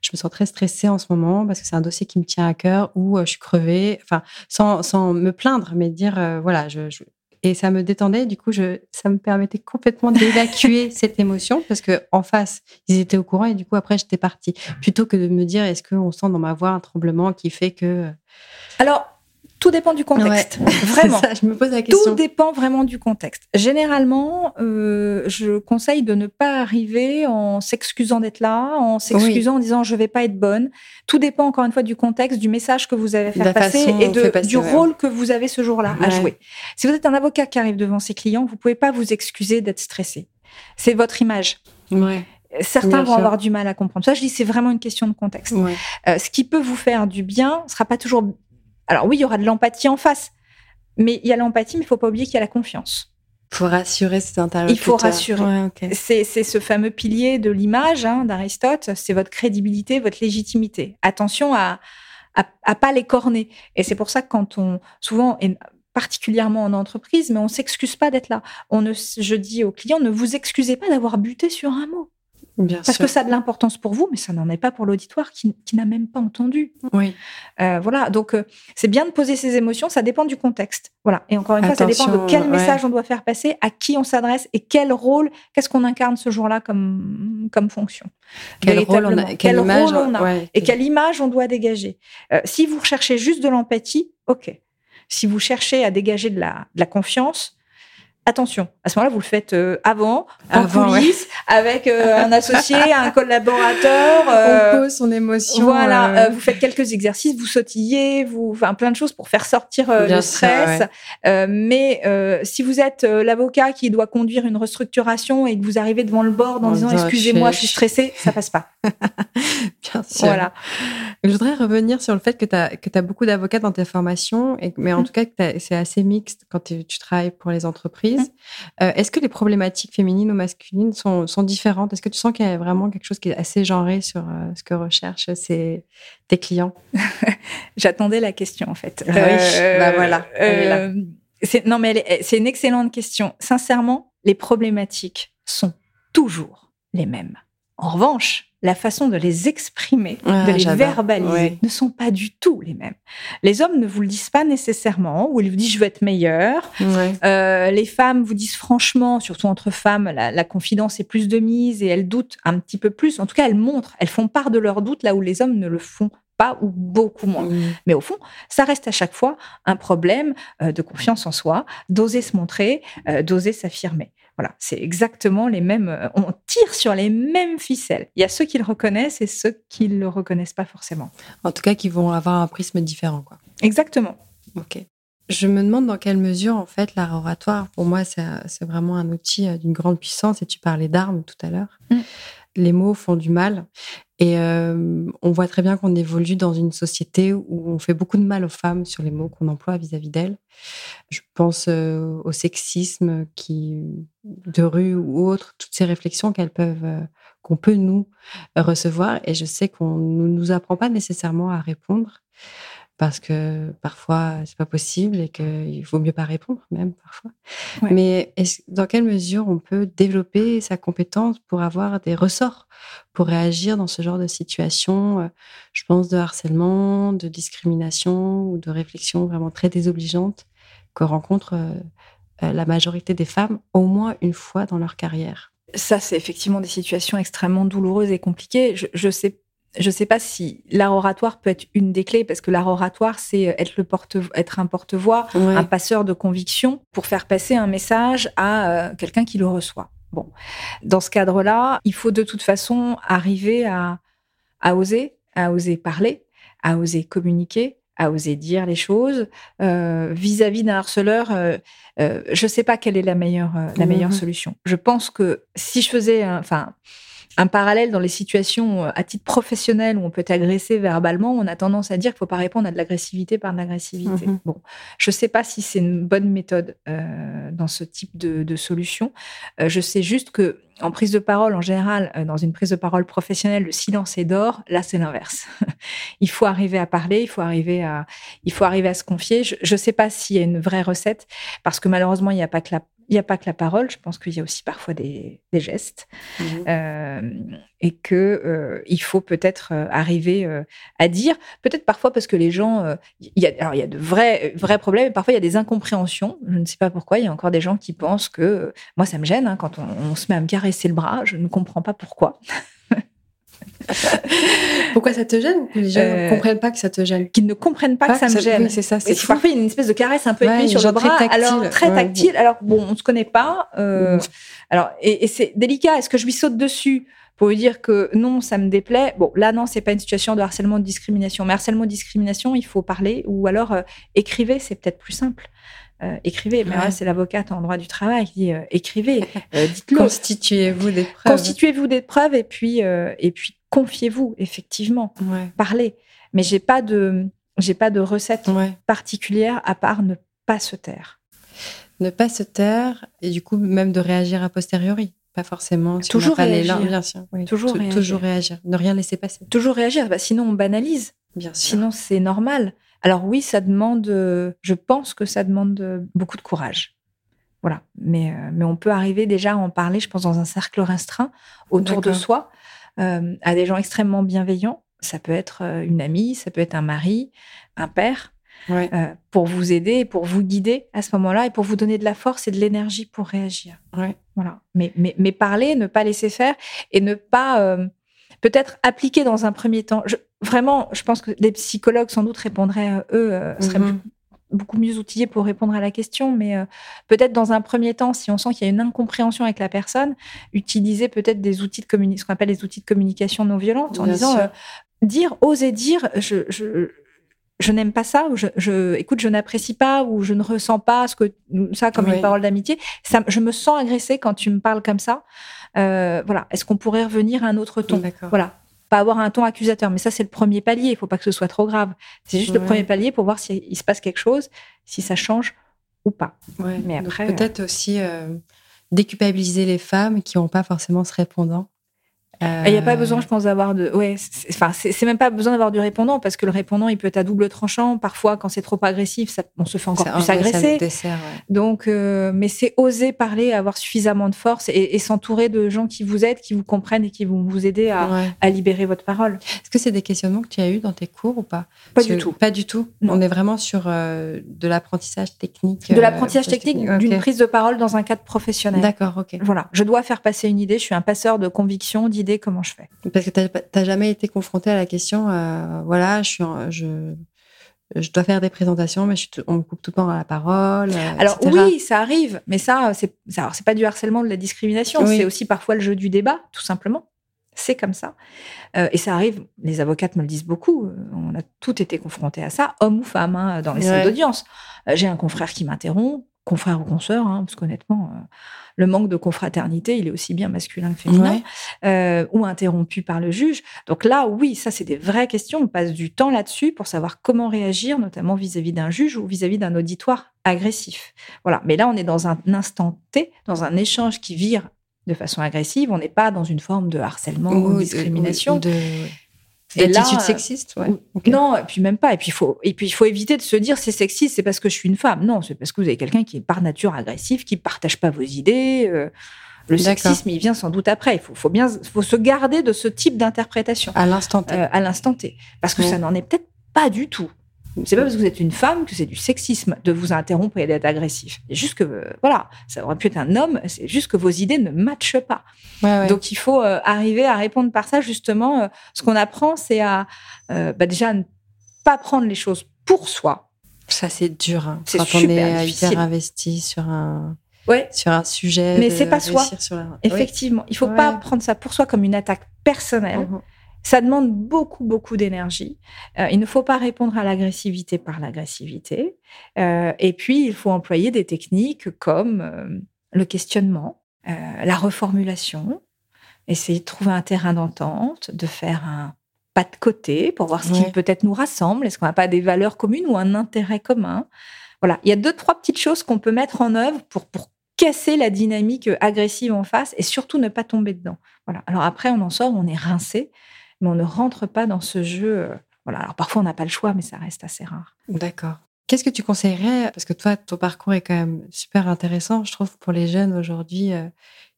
je me sens très stressée en ce moment parce que c'est un dossier qui me tient à cœur ou euh, je suis crevée. Enfin, sans, sans me plaindre, mais dire voilà, je, et ça me détendait. Du coup, je, ça me permettait complètement d'évacuer cette émotion parce que en face, ils étaient au courant et du coup, après, j'étais partie. Plutôt que de me dire, est-ce qu'on sent dans ma voix un tremblement qui fait que. Alors, tout dépend du contexte. vraiment. je me pose la question. Tout dépend vraiment du contexte. Généralement, euh, je conseille de ne pas arriver en s'excusant d'être là, en s'excusant en disant je vais pas être bonne. Tout dépend encore une fois du contexte, du message que vous avez fait passer et de, du rôle que vous avez ce jour-là à jouer. Si vous êtes un avocat qui arrive devant ses clients, vous pouvez pas vous excuser d'être stressé. C'est votre image. Ouais. Certains vont avoir du mal à comprendre. Ça, je dis, c'est vraiment une question de contexte. Euh, ce qui peut vous faire du bien sera pas toujours alors oui, il y aura de l'empathie en face, mais il y a l'empathie, mais il faut pas oublier qu'il y a la confiance. Il faut rassurer cet interlocuteur. Il faut rassurer. C'est ce fameux pilier de l'image hein, d'Aristote, c'est votre crédibilité, votre légitimité. Attention à, à, pas les corner. Et c'est pour ça que quand on, souvent, et particulièrement en entreprise, mais on s'excuse pas d'être là. On ne, je dis aux clients, ne vous excusez pas d'avoir buté sur un mot. Parce que ça a de l'importance pour vous, mais ça n'en est pas pour l'auditoire qui, n'a même pas entendu. Oui. Euh, voilà, donc euh, c'est bien de poser ses émotions, ça dépend du contexte. Voilà, et encore une fois, ça dépend de quel message on doit faire passer, à qui on s'adresse et quel rôle, qu'est-ce qu'on incarne ce jour-là comme, comme fonction. Quel rôle on a, quelle image, on a et quelle image on doit dégager. Euh, si vous recherchez juste de l'empathie, ok. Si vous cherchez à dégager de la, de la confiance, attention, à ce moment-là, vous le faites euh, avant, en coulisses, avec euh, un associé, un collaborateur. On euh, pose son émotion. Voilà, vous faites quelques exercices, vous sautillez, vous, enfin plein de choses pour faire sortir le stress. mais si vous êtes l'avocat qui doit conduire une restructuration et que vous arrivez devant le bord en, disant excusez-moi, je suis stressé, ça passe pas. Bien sûr. Voilà. Je voudrais revenir sur le fait que tu as, que as beaucoup d'avocats dans tes formations, et, mais en mmh. tout cas, c'est assez mixte quand tu travailles pour les entreprises. Euh, est-ce que les problématiques féminines ou masculines sont, différentes? Est-ce que tu sens qu'il y a vraiment quelque chose qui est assez genré sur euh, ce que recherchent tes clients? J'attendais la question en fait. Ah oui, bah voilà. non mais c'est une excellente question. Sincèrement, les problématiques sont toujours les mêmes. En revanche, la façon de les exprimer, de les verbaliser, ne sont pas du tout les mêmes. Les hommes ne vous le disent pas nécessairement, ou ils vous disent je veux être meilleur. Euh, les femmes vous disent franchement, surtout entre femmes, la, confidence est plus de mise et elles doutent un petit peu plus. En tout cas, elles montrent, elles font part de leurs doutes là où les hommes ne le font pas ou beaucoup moins. Mais au fond, ça reste à chaque fois un problème euh, de confiance en soi, d'oser se montrer, euh, d'oser s'affirmer. Voilà, c'est exactement les mêmes. On tire sur les mêmes ficelles. Il y a ceux qui le reconnaissent et ceux qui ne le reconnaissent pas forcément. En tout cas, qui vont avoir un prisme différent. Quoi. Exactement. Ok. Je me demande dans quelle mesure, en fait, l'art oratoire, pour moi, c'est vraiment un outil d'une grande puissance. Et tu parlais d'armes tout à l'heure. Mm. Les mots font du mal. Et euh, on voit très bien qu'on évolue dans une société où on fait beaucoup de mal aux femmes sur les mots qu'on emploie vis-à-vis d'elles. Je pense euh, au sexisme qui, de rue ou autre, toutes ces réflexions qu'elles peuvent, euh, qu'on peut nous recevoir. Et je sais qu'on ne nous apprend pas nécessairement à répondre parce que parfois c'est pas possible et qu'il vaut mieux pas répondre même parfois. Mais dans quelle mesure on peut développer sa compétence pour avoir des ressorts pour réagir dans ce genre de situation, euh, je pense de harcèlement, de discrimination ou de réflexion vraiment très désobligeante que rencontre euh, euh, la majorité des femmes au moins une fois dans leur carrière? Ça, c'est effectivement des situations extrêmement douloureuses et compliquées. Je, je sais je ne sais pas si l'art oratoire peut être une des clés, parce que l'art oratoire, c'est être, le porte être un porte-voix, un passeur de conviction pour faire passer un message à euh, quelqu'un qui le reçoit. Bon, dans ce cadre-là, il faut de toute façon arriver à, oser, à oser parler, à oser communiquer, à oser dire les choses euh, vis-à-vis d'un harceleur. Euh, je ne sais pas quelle est la meilleure, la meilleure mmh solution. Je pense que si je faisais, enfin un parallèle dans les situations euh, à titre professionnel où on peut être agressé verbalement, on a tendance à dire qu'il ne faut pas répondre à de l'agressivité par de l'agressivité. Mhm. Bon, je ne sais pas si c'est une bonne méthode euh, dans ce type de, solution. Euh, je sais juste que en prise de parole, en général, dans une prise de parole professionnelle, le silence est d'or. Là, c'est l'inverse. il faut arriver à parler, il faut arriver à, il faut arriver à se confier. Je ne sais pas s'il y a une vraie recette, parce que malheureusement, il n'y a pas que la il n'y a pas que la parole, je pense qu'il y a aussi parfois des, gestes. Mmh. Euh, et que euh, il faut peut-être euh, arriver à dire, peut-être parfois parce que les gens, il y a, alors il y a de vrais, vrais problèmes, et parfois il y a des incompréhensions. Je ne sais pas pourquoi, il y a encore des gens qui pensent que, moi ça me gêne, hein, quand on, se met à me caresser le bras, je ne comprends pas pourquoi. Pourquoi ça te gêne Les gens ne euh, comprennent pas que ça te gêne. Qu'ils ne comprennent pas, que ça, me gêne. c'est ça. C'est parfois une espèce de caresse un peu épée sur le bras, très tactile. alors très tactile. Alors bon, on se connaît pas. Euh. Alors et, c'est délicat. Est-ce que je lui saute dessus pour lui dire que non, ça me déplaît? Bon, là non, c'est pas une situation de harcèlement de discrimination. Mais harcèlement de discrimination, il faut parler ou alors euh, écrivez, c'est peut-être plus simple. Écrivez. Mais ouais. c'est l'avocate en droit du travail qui dit écrivez, dites-le. Constituez-vous des preuves. Constituez-vous des preuves et puis et puis confiez-vous, effectivement, parlez. Mais j'ai pas de, j'ai pas de recette particulière à part ne pas se taire. Ne pas se taire et du coup même de réagir a posteriori. Pas forcément. toujours réagir. bien sûr. Toujours, réagir. toujours réagir. Ne rien laisser passer. Toujours réagir. Bah, sinon, on banalise. Bien sûr. Sinon, c'est normal. Alors oui, ça demande, je pense que ça demande beaucoup de courage. Voilà. Mais, euh, mais on peut arriver déjà à en parler, je pense, dans un cercle restreint autour de soi. Euh, à des gens extrêmement bienveillants. Ça peut être euh, une amie, ça peut être un mari, un père, euh, pour vous aider, pour vous guider à ce moment-là et pour vous donner de la force et de l'énergie pour réagir. Voilà. Mais, mais, mais, parler, ne pas laisser faire et ne pas peut-être appliquer dans un premier temps. vraiment, je pense que les psychologues sans doute répondraient, eux, seraient mm-hmm beaucoup mieux outillé pour répondre à la question, mais euh, peut-être dans un premier temps, si on sent qu'il y a une incompréhension avec la personne, utiliser peut-être des outils de communication, ce qu'on appelle les outils de communication non violente, en disant euh, dire, oser dire, je, je, je n'aime pas ça, ou je, je écoute, je n'apprécie pas, ou je ne ressens pas ce que ça comme une parole d'amitié. Ça, je me sens agressée quand tu me parles comme ça. Euh, voilà. Est-ce qu'on pourrait revenir à un autre ton? Voilà pas avoir un ton accusateur. Mais ça, c'est le premier palier. Il faut pas que ce soit trop grave. C'est juste le premier palier pour voir s'il se passe quelque chose, si ça change ou pas. Mais après, peut-être aussi euh, déculpabiliser les femmes qui n'ont pas forcément ce répondant. Il n'y a pas besoin, je pense, d'avoir de. Ouais, enfin, c'est même pas besoin d'avoir du répondant parce que le répondant, il peut être à double tranchant. Parfois, quand c'est trop agressif, ça, on se fait encore plus agresser. Donc, euh, mais c'est oser parler, avoir suffisamment de force et, s'entourer de gens qui vous aident, qui vous comprennent et qui vont vous aider à, libérer votre parole. Est-ce que c'est des questionnements que tu as eu dans tes cours ou pas? Pas du tout. Pas du tout. On est vraiment sur euh, de l'apprentissage technique. De l'apprentissage euh, technique, d'une prise de parole dans un cadre professionnel. D'accord, ok. Voilà. Je dois faire passer une idée. Je suis un passeur de conviction, d'idées comment je fais. Parce que tu n'as jamais été confronté à la question, euh, voilà, je, suis je, je dois faire des présentations, mais je on me coupe tout le temps à la parole. Euh, Alors oui, ça arrive, mais ça, c'est c'est pas du harcèlement, de la discrimination, c'est aussi parfois le jeu du débat, tout simplement. C'est comme ça. Euh, et ça arrive, les avocates me le disent beaucoup, on a tout été confrontés à ça, homme ou femme, hein, dans les salles d'audience. J'ai un confrère qui m'interrompt, confrères ou consoeurs, hein, parce qu'honnêtement, euh, le manque de confraternité, il est aussi bien masculin que féminin, euh, ou interrompu par le juge. Donc là, oui, ça, c'est des vraies questions. On passe du temps là-dessus pour savoir comment réagir, notamment vis-à-vis d'un juge ou vis-à-vis d'un auditoire agressif. Voilà. Mais là, on est dans un instant T, dans un échange qui vire de façon agressive. On n'est pas dans une forme de harcèlement ou, de discrimination. de... D'attitude euh, sexiste, ouais. Non, et puis même pas. Et puis il faut, et puis il faut éviter de se dire c'est sexiste, c'est parce que je suis une femme. Non, c'est parce que vous avez quelqu'un qui est par nature agressif, qui partage pas vos idées. Euh, le sexisme, il vient sans doute après. Il faut, faut bien, faut se garder de ce type d'interprétation à l'instant T. Euh, à l'instant T, parce que ça n'en est peut-être pas du tout. C'est pas parce que vous êtes une femme que c'est du sexisme de vous interrompre et d'être agressif. C'est juste que, voilà, ça aurait pu être un homme, c'est juste que vos idées ne matchent pas. Donc il faut euh, arriver à répondre par ça, justement. Euh, ce qu'on apprend, c'est à euh, bah, déjà ne pas prendre les choses pour soi. Ça, c'est dur. Hein, c'est quand on est hyper investi sur un, ouais. sur un sujet. Mais c'est pas soi. Effectivement. Il faut pas prendre ça pour soi comme une attaque personnelle. Mmh ça demande beaucoup, beaucoup d'énergie. Euh, il ne faut pas répondre à l'agressivité par l'agressivité. Euh, et puis, il faut employer des techniques comme euh, le questionnement, la reformulation, essayer de trouver un terrain d'entente, de faire un pas de côté pour voir ce qui peut-être nous rassemble. Est-ce qu'on n'a pas des valeurs communes ou un intérêt commun? Voilà, il y a deux, trois petites choses qu'on peut mettre en œuvre pour, pour casser la dynamique agressive en face et surtout ne pas tomber dedans. Voilà. Alors après, on en sort, on est rincé mais on ne rentre pas dans ce jeu. Euh, voilà. Alors parfois, on n'a pas le choix, mais ça reste assez rare. D'accord. Qu'est-ce que tu conseillerais Parce que toi, ton parcours est quand même super intéressant, je trouve, pour les jeunes aujourd'hui euh,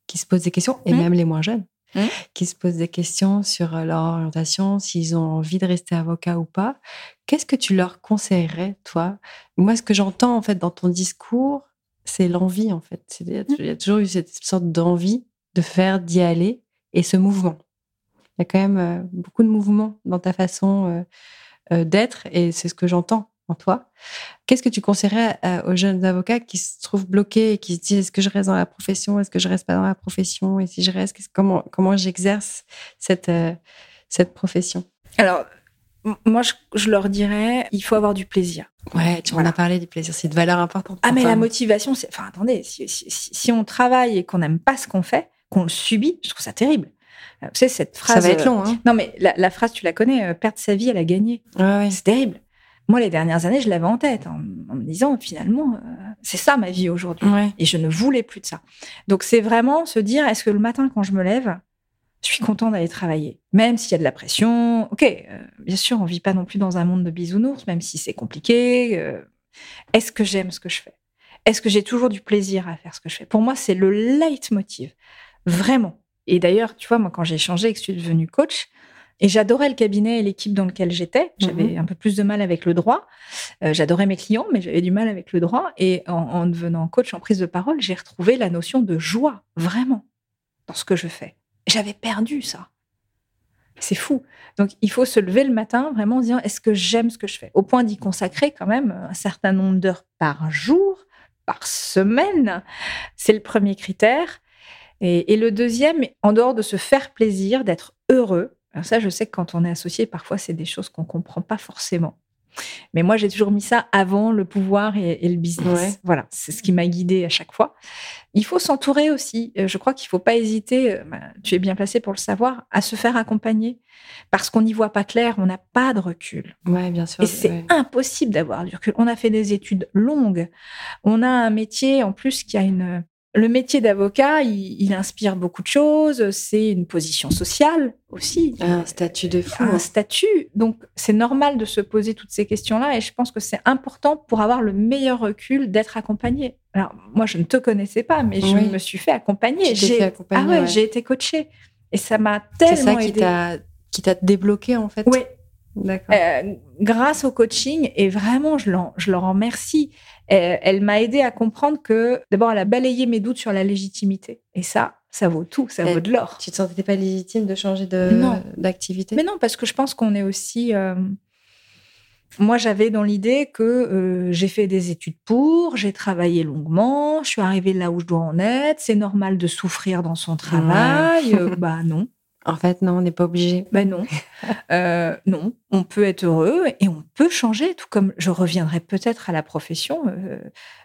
qui se posent des questions, et mmh. même les moins jeunes, mmh. qui se posent des questions sur euh, leur orientation, s'ils ont envie de rester avocat ou pas. Qu'est-ce que tu leur conseillerais, toi? Moi, ce que j'entends en fait dans ton discours, c'est l'envie, en fait. Mmh. Il y a toujours eu cette sorte d'envie de faire, d'y aller, et ce mouvement. Il y a quand même euh, beaucoup de mouvements dans ta façon euh, euh, d'être et c'est ce que j'entends en toi. Qu'est-ce que tu conseillerais aux jeunes avocats qui se trouvent bloqués et qui se disent est-ce que je reste dans la profession, est-ce que je reste pas dans la profession et si je reste, comment comment j'exerce cette cette profession? Alors moi, je, leur dirais, il faut avoir du plaisir. Ouais, tu en as parlé du plaisir, c'est une valeur importante. Ah, mais la motivation, c'est. Enfin, attendez, si, si on travaille et qu'on n'aime pas ce qu'on fait, qu'on le subit, je trouve ça terrible. Tu sais, cette phrase. Ça va être long, hein. Non, mais la, phrase, tu la connais, euh, perdre sa vie, elle a gagné. C'est terrible. Moi, les dernières années, je l'avais en tête, en, me disant, finalement, euh, c'est ça ma vie aujourd'hui. Et je ne voulais plus de ça. Donc, c'est vraiment se dire, est-ce que le matin, quand je me lève, je suis content d'aller travailler, même s'il y a de la pression. Ok, euh, bien sûr, on vit pas non plus dans un monde de bisounours, même si c'est compliqué. Est-ce que j'aime ce que je fais? Est-ce que j'ai toujours du plaisir à faire ce que je fais? Pour moi, c'est le leitmotiv. Vraiment. Et d'ailleurs, tu vois, moi, quand j'ai changé et que je suis devenue coach, et j'adorais le cabinet et l'équipe dans lequel j'étais. J'avais mhm. un peu plus de mal avec le droit. Euh, j'adorais mes clients, mais j'avais du mal avec le droit. Et en, devenant coach en prise de parole, j'ai retrouvé la notion de joie, vraiment, dans ce que je fais. J'avais perdu ça. C'est fou. Donc, il faut se lever le matin vraiment en disant est-ce que j'aime ce que je fais? Au point d'y consacrer quand même un certain nombre d'heures par jour, par semaine. C'est le premier critère. Et, le deuxième, en dehors de se faire plaisir, d'être heureux. Alors ça, je sais que quand on est associé, parfois, c'est des choses qu'on comprend pas forcément. Mais moi, j'ai toujours mis ça avant le pouvoir et, le business. Voilà, c'est ce qui m'a guidée à chaque fois. Il faut s'entourer aussi. Euh, je crois qu'il faut pas hésiter, euh, bah, tu es bien placé pour le savoir, à se faire accompagner. Parce qu'on n'y voit pas clair, on n'a pas de recul. Ouais, bien sûr. Et c'est impossible d'avoir du recul. On a fait des études longues. On a un métier, en plus, qui a une, le métier d'avocat, il, inspire beaucoup de choses. C'est une position sociale aussi. Un statut de fou. Un statut. Donc, c'est normal de se poser toutes ces questions-là. Et je pense que c'est important pour avoir le meilleur recul d'être accompagné. Alors, moi, je ne te connaissais pas, mais je me suis fait accompagner. J'ai ah ouais, j'ai été coachée. Et ça m'a tellement aidé. C'est ça qui t'a débloqué, en fait? Oui. Euh, grâce au coaching, et vraiment, je, je leur remercie elle, m'a aidé à comprendre que, d'abord, elle a balayé mes doutes sur la légitimité. Et ça, ça vaut tout, ça vaut de l'or. Tu te sentais pas légitime de changer d'activité? Mais non, parce que je pense qu'on est aussi. Euh, moi, j'avais dans l'idée que euh, j'ai fait des études pour, j'ai travaillé longuement, je suis arrivée là où je dois en être, c'est normal de souffrir dans son travail. Euh, bah non. En fait, non, on n'est pas obligé. Ben non. Euh, non, on peut être heureux et on peut changer, tout comme je reviendrai peut-être à la profession, euh,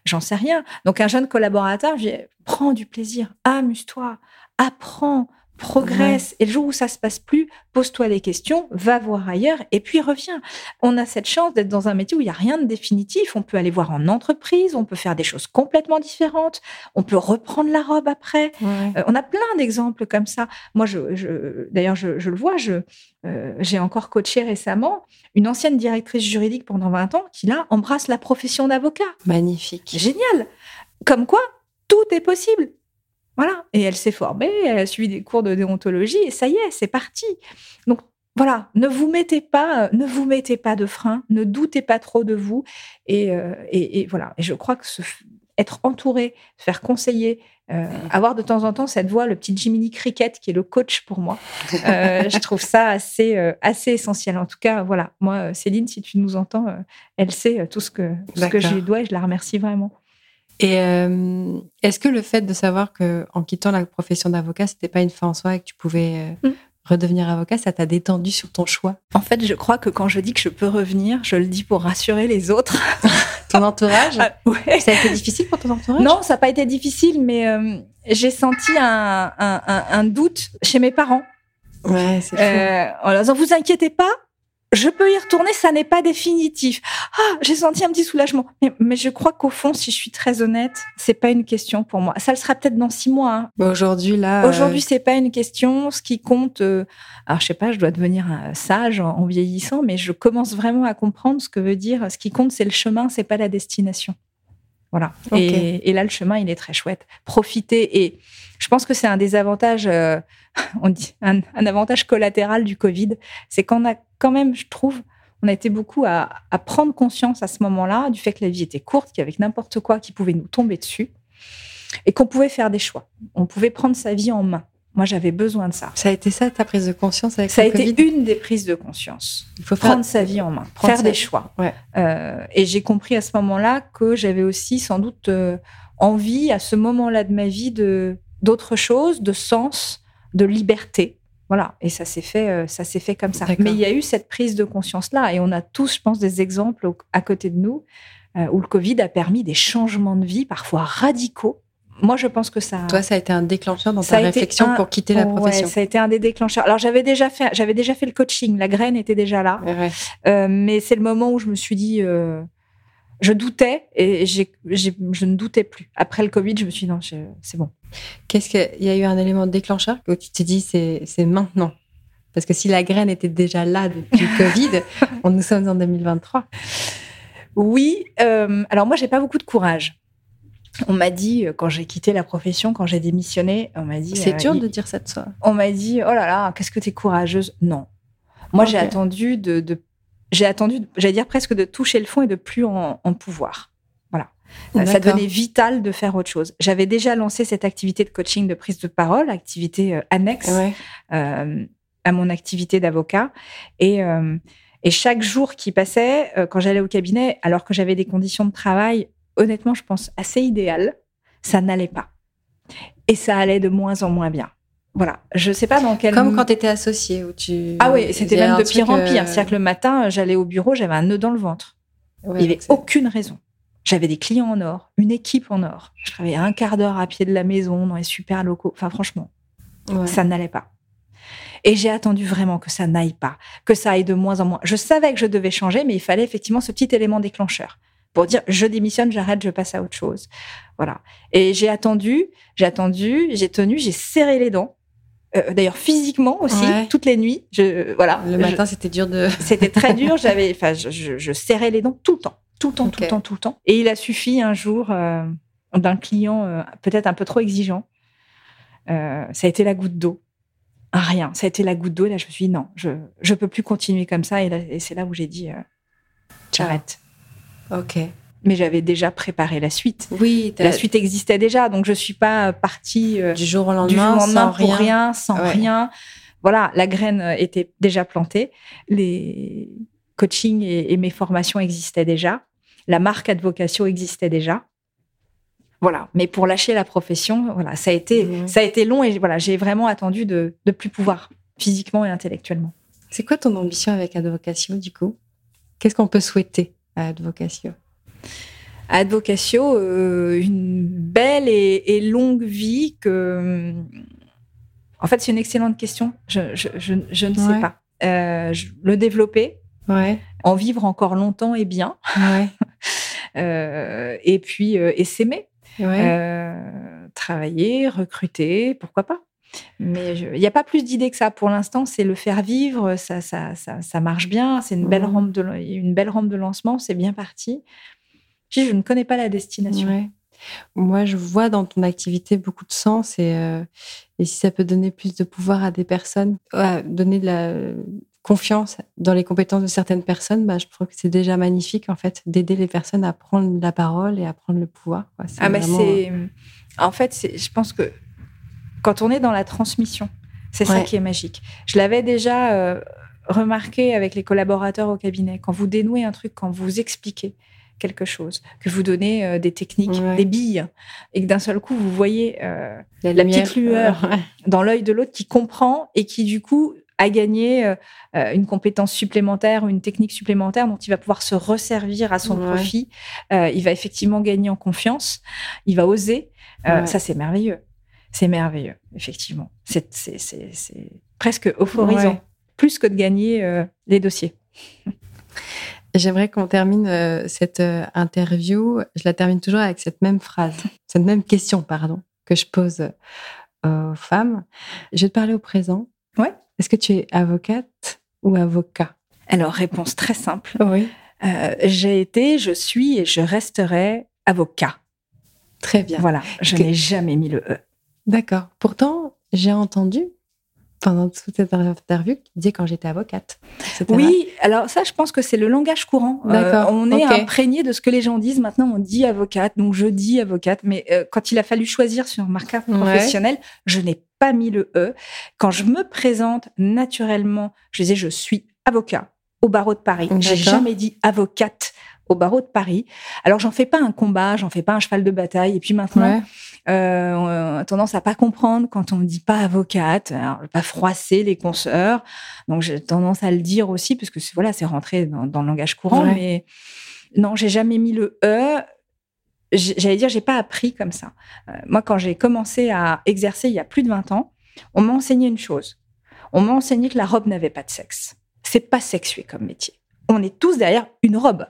j'en sais rien. Donc, un jeune collaborateur, je dis, prends du plaisir, amuse-toi, apprends, progresse. Et le jour où ça se passe plus, pose-toi des questions, va voir ailleurs et puis reviens. On a cette chance d'être dans un métier où il n'y a rien de définitif. On peut aller voir en entreprise, on peut faire des choses complètement différentes, on peut reprendre la robe après. Euh, on a plein d'exemples comme ça. Moi, je, d'ailleurs, je, le vois, je, euh, j'ai encore coaché récemment une ancienne directrice juridique pendant 20 ans qui, là, embrasse la profession d'avocat. Magnifique. Génial. Comme quoi, tout est possible. Voilà. Et elle s'est formée, elle a suivi des cours de déontologie et ça y est, c'est parti. Donc voilà, ne vous mettez pas, ne vous mettez pas de frein, ne doutez pas trop de vous. Et, euh, voilà. Et je crois que être entouré, faire conseiller, euh, avoir de temps en temps cette voix, le petit Jiminy Cricket qui est le coach pour moi, euh, je trouve ça assez, assez essentiel. En tout cas, voilà, moi, Céline, si tu nous entends, elle sait tout ce que, ce que je lui dois et je la remercie vraiment. Et euh, est-ce que le fait de savoir que en quittant la profession d'avocat, c'était pas une fin en soi et que tu pouvais euh, mm. redevenir avocat, ça t'a détendu sur ton choix? En fait, je crois que quand je dis que je peux revenir, je le dis pour rassurer les autres. ton entourage? Ah, ouais. Ça a été difficile pour ton entourage? Non, ça n'a pas été difficile, mais euh, j'ai senti un, un, un, doute chez mes parents. Ouais, c'est euh, en leur disant, vous inquiétez pas, je peux y retourner, ça n'est pas définitif. Ah, j'ai senti un petit soulagement. Mais, je crois qu'au fond, si je suis très honnête, c'est pas une question pour moi. Ça le sera peut-être dans six mois. Hein. Aujourd'hui, là. Aujourd'hui, euh, c'est pas une question. Ce qui compte, euh, alors je sais pas, je dois devenir sage en, vieillissant, mais je commence vraiment à comprendre ce que veut dire. Ce qui compte, c'est le chemin, c'est pas la destination. Voilà. Et, là, le chemin, il est très chouette. Profiter. Et je pense que c'est un des avantages, euh, on dit, un, avantage collatéral du Covid, c'est qu'on a quand même, je trouve, on a été beaucoup à, prendre conscience à ce moment-là du fait que la vie était courte, qu'il y avait n'importe quoi qui pouvait nous tomber dessus et qu'on pouvait faire des choix. On pouvait prendre sa vie en main. Moi, j'avais besoin de ça. Ça a été ça ta prise de conscience avec ça le Ça a été une des prises de conscience. Il faut prendre sa vie en main, faire des choix. Euh, et j'ai compris à ce moment-là que j'avais aussi sans doute euh, envie à ce moment-là de ma vie de d'autres choses, de sens, de liberté. Voilà, et ça s'est fait, euh, ça s'est fait comme ça. Mais il y a eu cette prise de conscience là, et on a tous, je pense, des exemples à côté de nous où le Covid a permis des changements de vie parfois radicaux moi, je pense que ça. Toi, ça a été un déclencheur dans ta réflexion pour quitter la profession. ça a été un des déclencheurs. Alors, j'avais déjà fait, j'avais déjà fait le coaching. La graine était déjà là. Euh, mais c'est le moment où je me suis dit, euh, je doutais et je ne doutais plus. Après le Covid, je me suis dit non, c'est bon. Qu'est-ce qu'il y a eu un élément déclencheur où tu t'es dit c'est maintenant? Parce que si la graine était déjà là depuis le Covid, on nous sommes en 2023. Oui. Euh, alors moi, j'ai pas beaucoup de courage on m'a dit, euh, quand j'ai quitté la profession, quand j'ai démissionné, on m'a dit. C'est euh, dur de dire ça de soi. On m'a dit, oh là là, qu'est-ce que tu es courageuse. Non. Moi, j'ai attendu de, j'ai attendu, j'allais dire presque de toucher le fond et de plus en, pouvoir. Voilà. Euh, ça devenait vital de faire autre chose. J'avais déjà lancé cette activité de coaching de prise de parole, activité annexe à mon activité d'avocat. Et, et chaque jour qui passait, quand j'allais au cabinet, alors que j'avais des conditions de travail honnêtement, je pense, assez idéal, ça n'allait pas. Et ça allait de moins en moins bien. Voilà, je sais pas dans quel. Comme quand tu étais associé où tu. Ah oui, c'était même de pire en pire. Euh, C'est-à-dire que le matin, j'allais au bureau, j'avais un nœud dans le ventre. Il n'y avait aucune raison. J'avais des clients en or, une équipe en or. Je travaillais un quart d'heure à pied de la maison, dans les super locaux. Enfin, franchement, ça n'allait pas. Et j'ai attendu vraiment que ça n'aille pas, que ça aille de moins en moins. Je savais que je devais changer, mais il fallait effectivement ce petit élément déclencheur pour dire je démissionne, j'arrête, je passe à autre chose. Voilà. Et j'ai attendu, j'ai attendu, j'ai tenu, j'ai serré les dents. Euh, d'ailleurs physiquement aussi, toutes les nuits. Je, voilà. Le matin, c'était dur de. c'était très dur. J'avais, enfin, je, serrais les dents tout le temps, tout le temps, tout le temps, tout le temps. Et il a suffi un jour euh, d'un client euh, peut-être un peu trop exigeant. ça a été la goutte d'eau. Rien. Ça a été la goutte d'eau. Et là, je me suis dit non, je je peux plus continuer comme ça. Et, et c'est là où j'ai dit j'arrête. Ok. Mais j'avais déjà préparé la suite. Oui, la suite existait déjà, donc je suis pas partie euh, du jour au lendemain, sans pour rien, sans rien. Voilà, la graine était déjà plantée, les coachings et, mes formations existaient déjà, la marque Advocation existait déjà. Voilà, mais pour lâcher la profession, voilà, ça a été, ça a été long et voilà, j'ai vraiment attendu de ne plus pouvoir physiquement et intellectuellement. C'est quoi ton ambition avec Advocatio, du coup? Qu'est-ce qu'on peut souhaiter? À Advocatio à Advocatio, euh, une belle et, longue vie que. En fait, c'est une excellente question. Je, ne sais pas. Euh, le développer, ouais. en vivre encore longtemps et bien, ouais. Euh, et puis et s'aimer, travailler, recruter, pourquoi pas. Mais il n'y a pas plus d'idées que ça. Pour l'instant, c'est le faire vivre, ça, ça, ça, marche bien, c'est une, belle mmh. rampe de, une belle rampe de lancement, c'est bien parti. Je, je ne connais pas la destination. Moi, je vois dans ton activité beaucoup de sens et, euh, et si ça peut donner plus de pouvoir à des personnes, donner de la confiance dans les compétences de certaines personnes, bah, je trouve que c'est déjà magnifique en fait d'aider les personnes à prendre la parole et à prendre le pouvoir. Ah, mais c'est. En fait, je pense que quand on est dans la transmission, c'est ça qui est magique. Je l'avais déjà euh, remarqué avec les collaborateurs au cabinet. Quand vous dénouez un truc, quand vous expliquez quelque chose, que vous donnez euh, des techniques, des billes, et que d'un seul coup, vous voyez euh, la, petite lueur dans l'œil de l'autre qui comprend et qui, du coup, a gagné une compétence supplémentaire ou une technique supplémentaire dont il va pouvoir se resservir à son profit. il va effectivement gagner en confiance, il va oser. Ça, c'est merveilleux. C'est merveilleux, effectivement. C'est presque euphorisant, plus que de gagner euh, les dossiers. J'aimerais qu'on termine euh, cette euh, interview. Je la termine toujours avec cette même phrase, cette même question, pardon, que je pose aux femmes. Je vais te parler au présent. Ouais. Est-ce que tu es avocate ou avocat? Alors, réponse très simple. Oui. J'ai été, je suis et je resterai avocat. Très bien. Voilà, je n'ai jamais mis le E. D'accord. Pourtant, j'ai entendu pendant toute cette interview qui disait quand j'étais avocate. Oui, alors ça, je pense que c'est le langage courant. Euh, on est imprégné de ce que les gens disent. Maintenant, on dit avocate, donc je dis avocate. Mais euh, quand il a fallu choisir sur ma carte professionnelle, je n'ai pas mis le E. Quand je me présente naturellement, je disais je suis avocat au barreau de Paris. J'ai jamais dit avocate au barreau de Paris. Alors j'en fais pas un combat, j'en fais pas un cheval de bataille. Et puis maintenant, euh, on a tendance à pas comprendre quand on dit pas avocate, alors, pas froisser les consoeurs. Donc j'ai tendance à le dire aussi parce que voilà, c'est rentré dans, le langage courant. Mais non, j'ai jamais mis le e. J'allais dire, j'ai pas appris comme ça. Euh, moi, quand j'ai commencé à exercer il y a plus de 20 ans, on m'a enseigné une chose. On m'a enseigné que la robe n'avait pas de sexe. C'est pas sexué comme métier. On est tous derrière une robe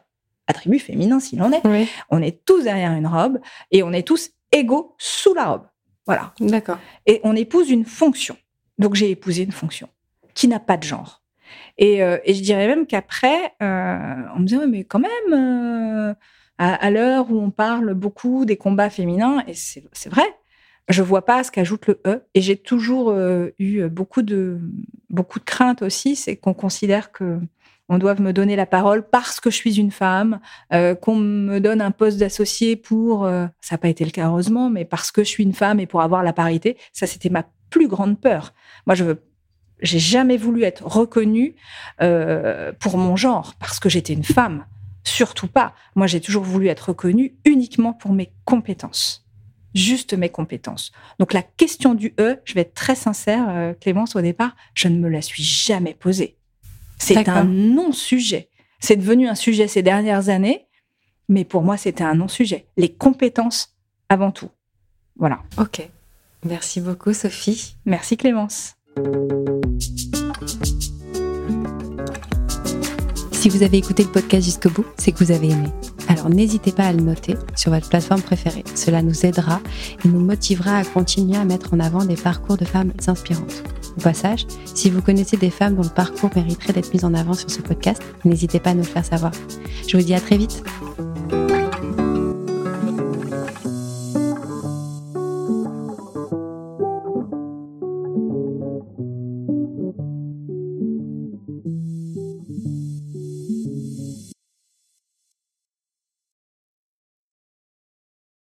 attribut féminin s'il en est. On est tous derrière une robe et on est tous égaux sous la robe. Voilà. D'accord. Et on épouse une fonction. Donc j'ai épousé une fonction qui n'a pas de genre. Et, euh, je dirais même qu'après, euh, on me disait, mais quand même, euh, à, l'heure où on parle beaucoup des combats féminins, et c'est vrai, je vois pas ce qu'ajoute le E. Et j'ai toujours eu beaucoup de, beaucoup de craintes aussi, c'est qu'on considère que on doit me donner la parole parce que je suis une femme, euh, qu'on me donne un poste d'associé pour, euh, ça n'a pas été le cas heureusement, mais parce que je suis une femme et pour avoir la parité, ça c'était ma plus grande peur. Moi, je veux, j'ai jamais voulu être reconnue euh, pour mon genre parce que j'étais une femme, surtout pas. Moi, j'ai toujours voulu être reconnue uniquement pour mes compétences juste mes compétences. Donc la question du E, je vais être très sincère, Clémence, au départ, je ne me la suis jamais posée. C'est un non-sujet. C'est devenu un sujet ces dernières années, mais pour moi, c'était un non-sujet. Les compétences avant tout. Voilà. Ok. Merci beaucoup, Sophie. Merci, Clémence. Si vous avez écouté le podcast jusqu'au bout, c'est que vous avez aimé. Alors n'hésitez pas à le noter sur votre plateforme préférée. Cela nous aidera et nous motivera à continuer à mettre en avant des parcours de femmes inspirantes. Au passage, si vous connaissez des femmes dont le parcours mériterait d'être mis en avant sur ce podcast, n'hésitez pas à nous le faire savoir. Je vous dis à très vite.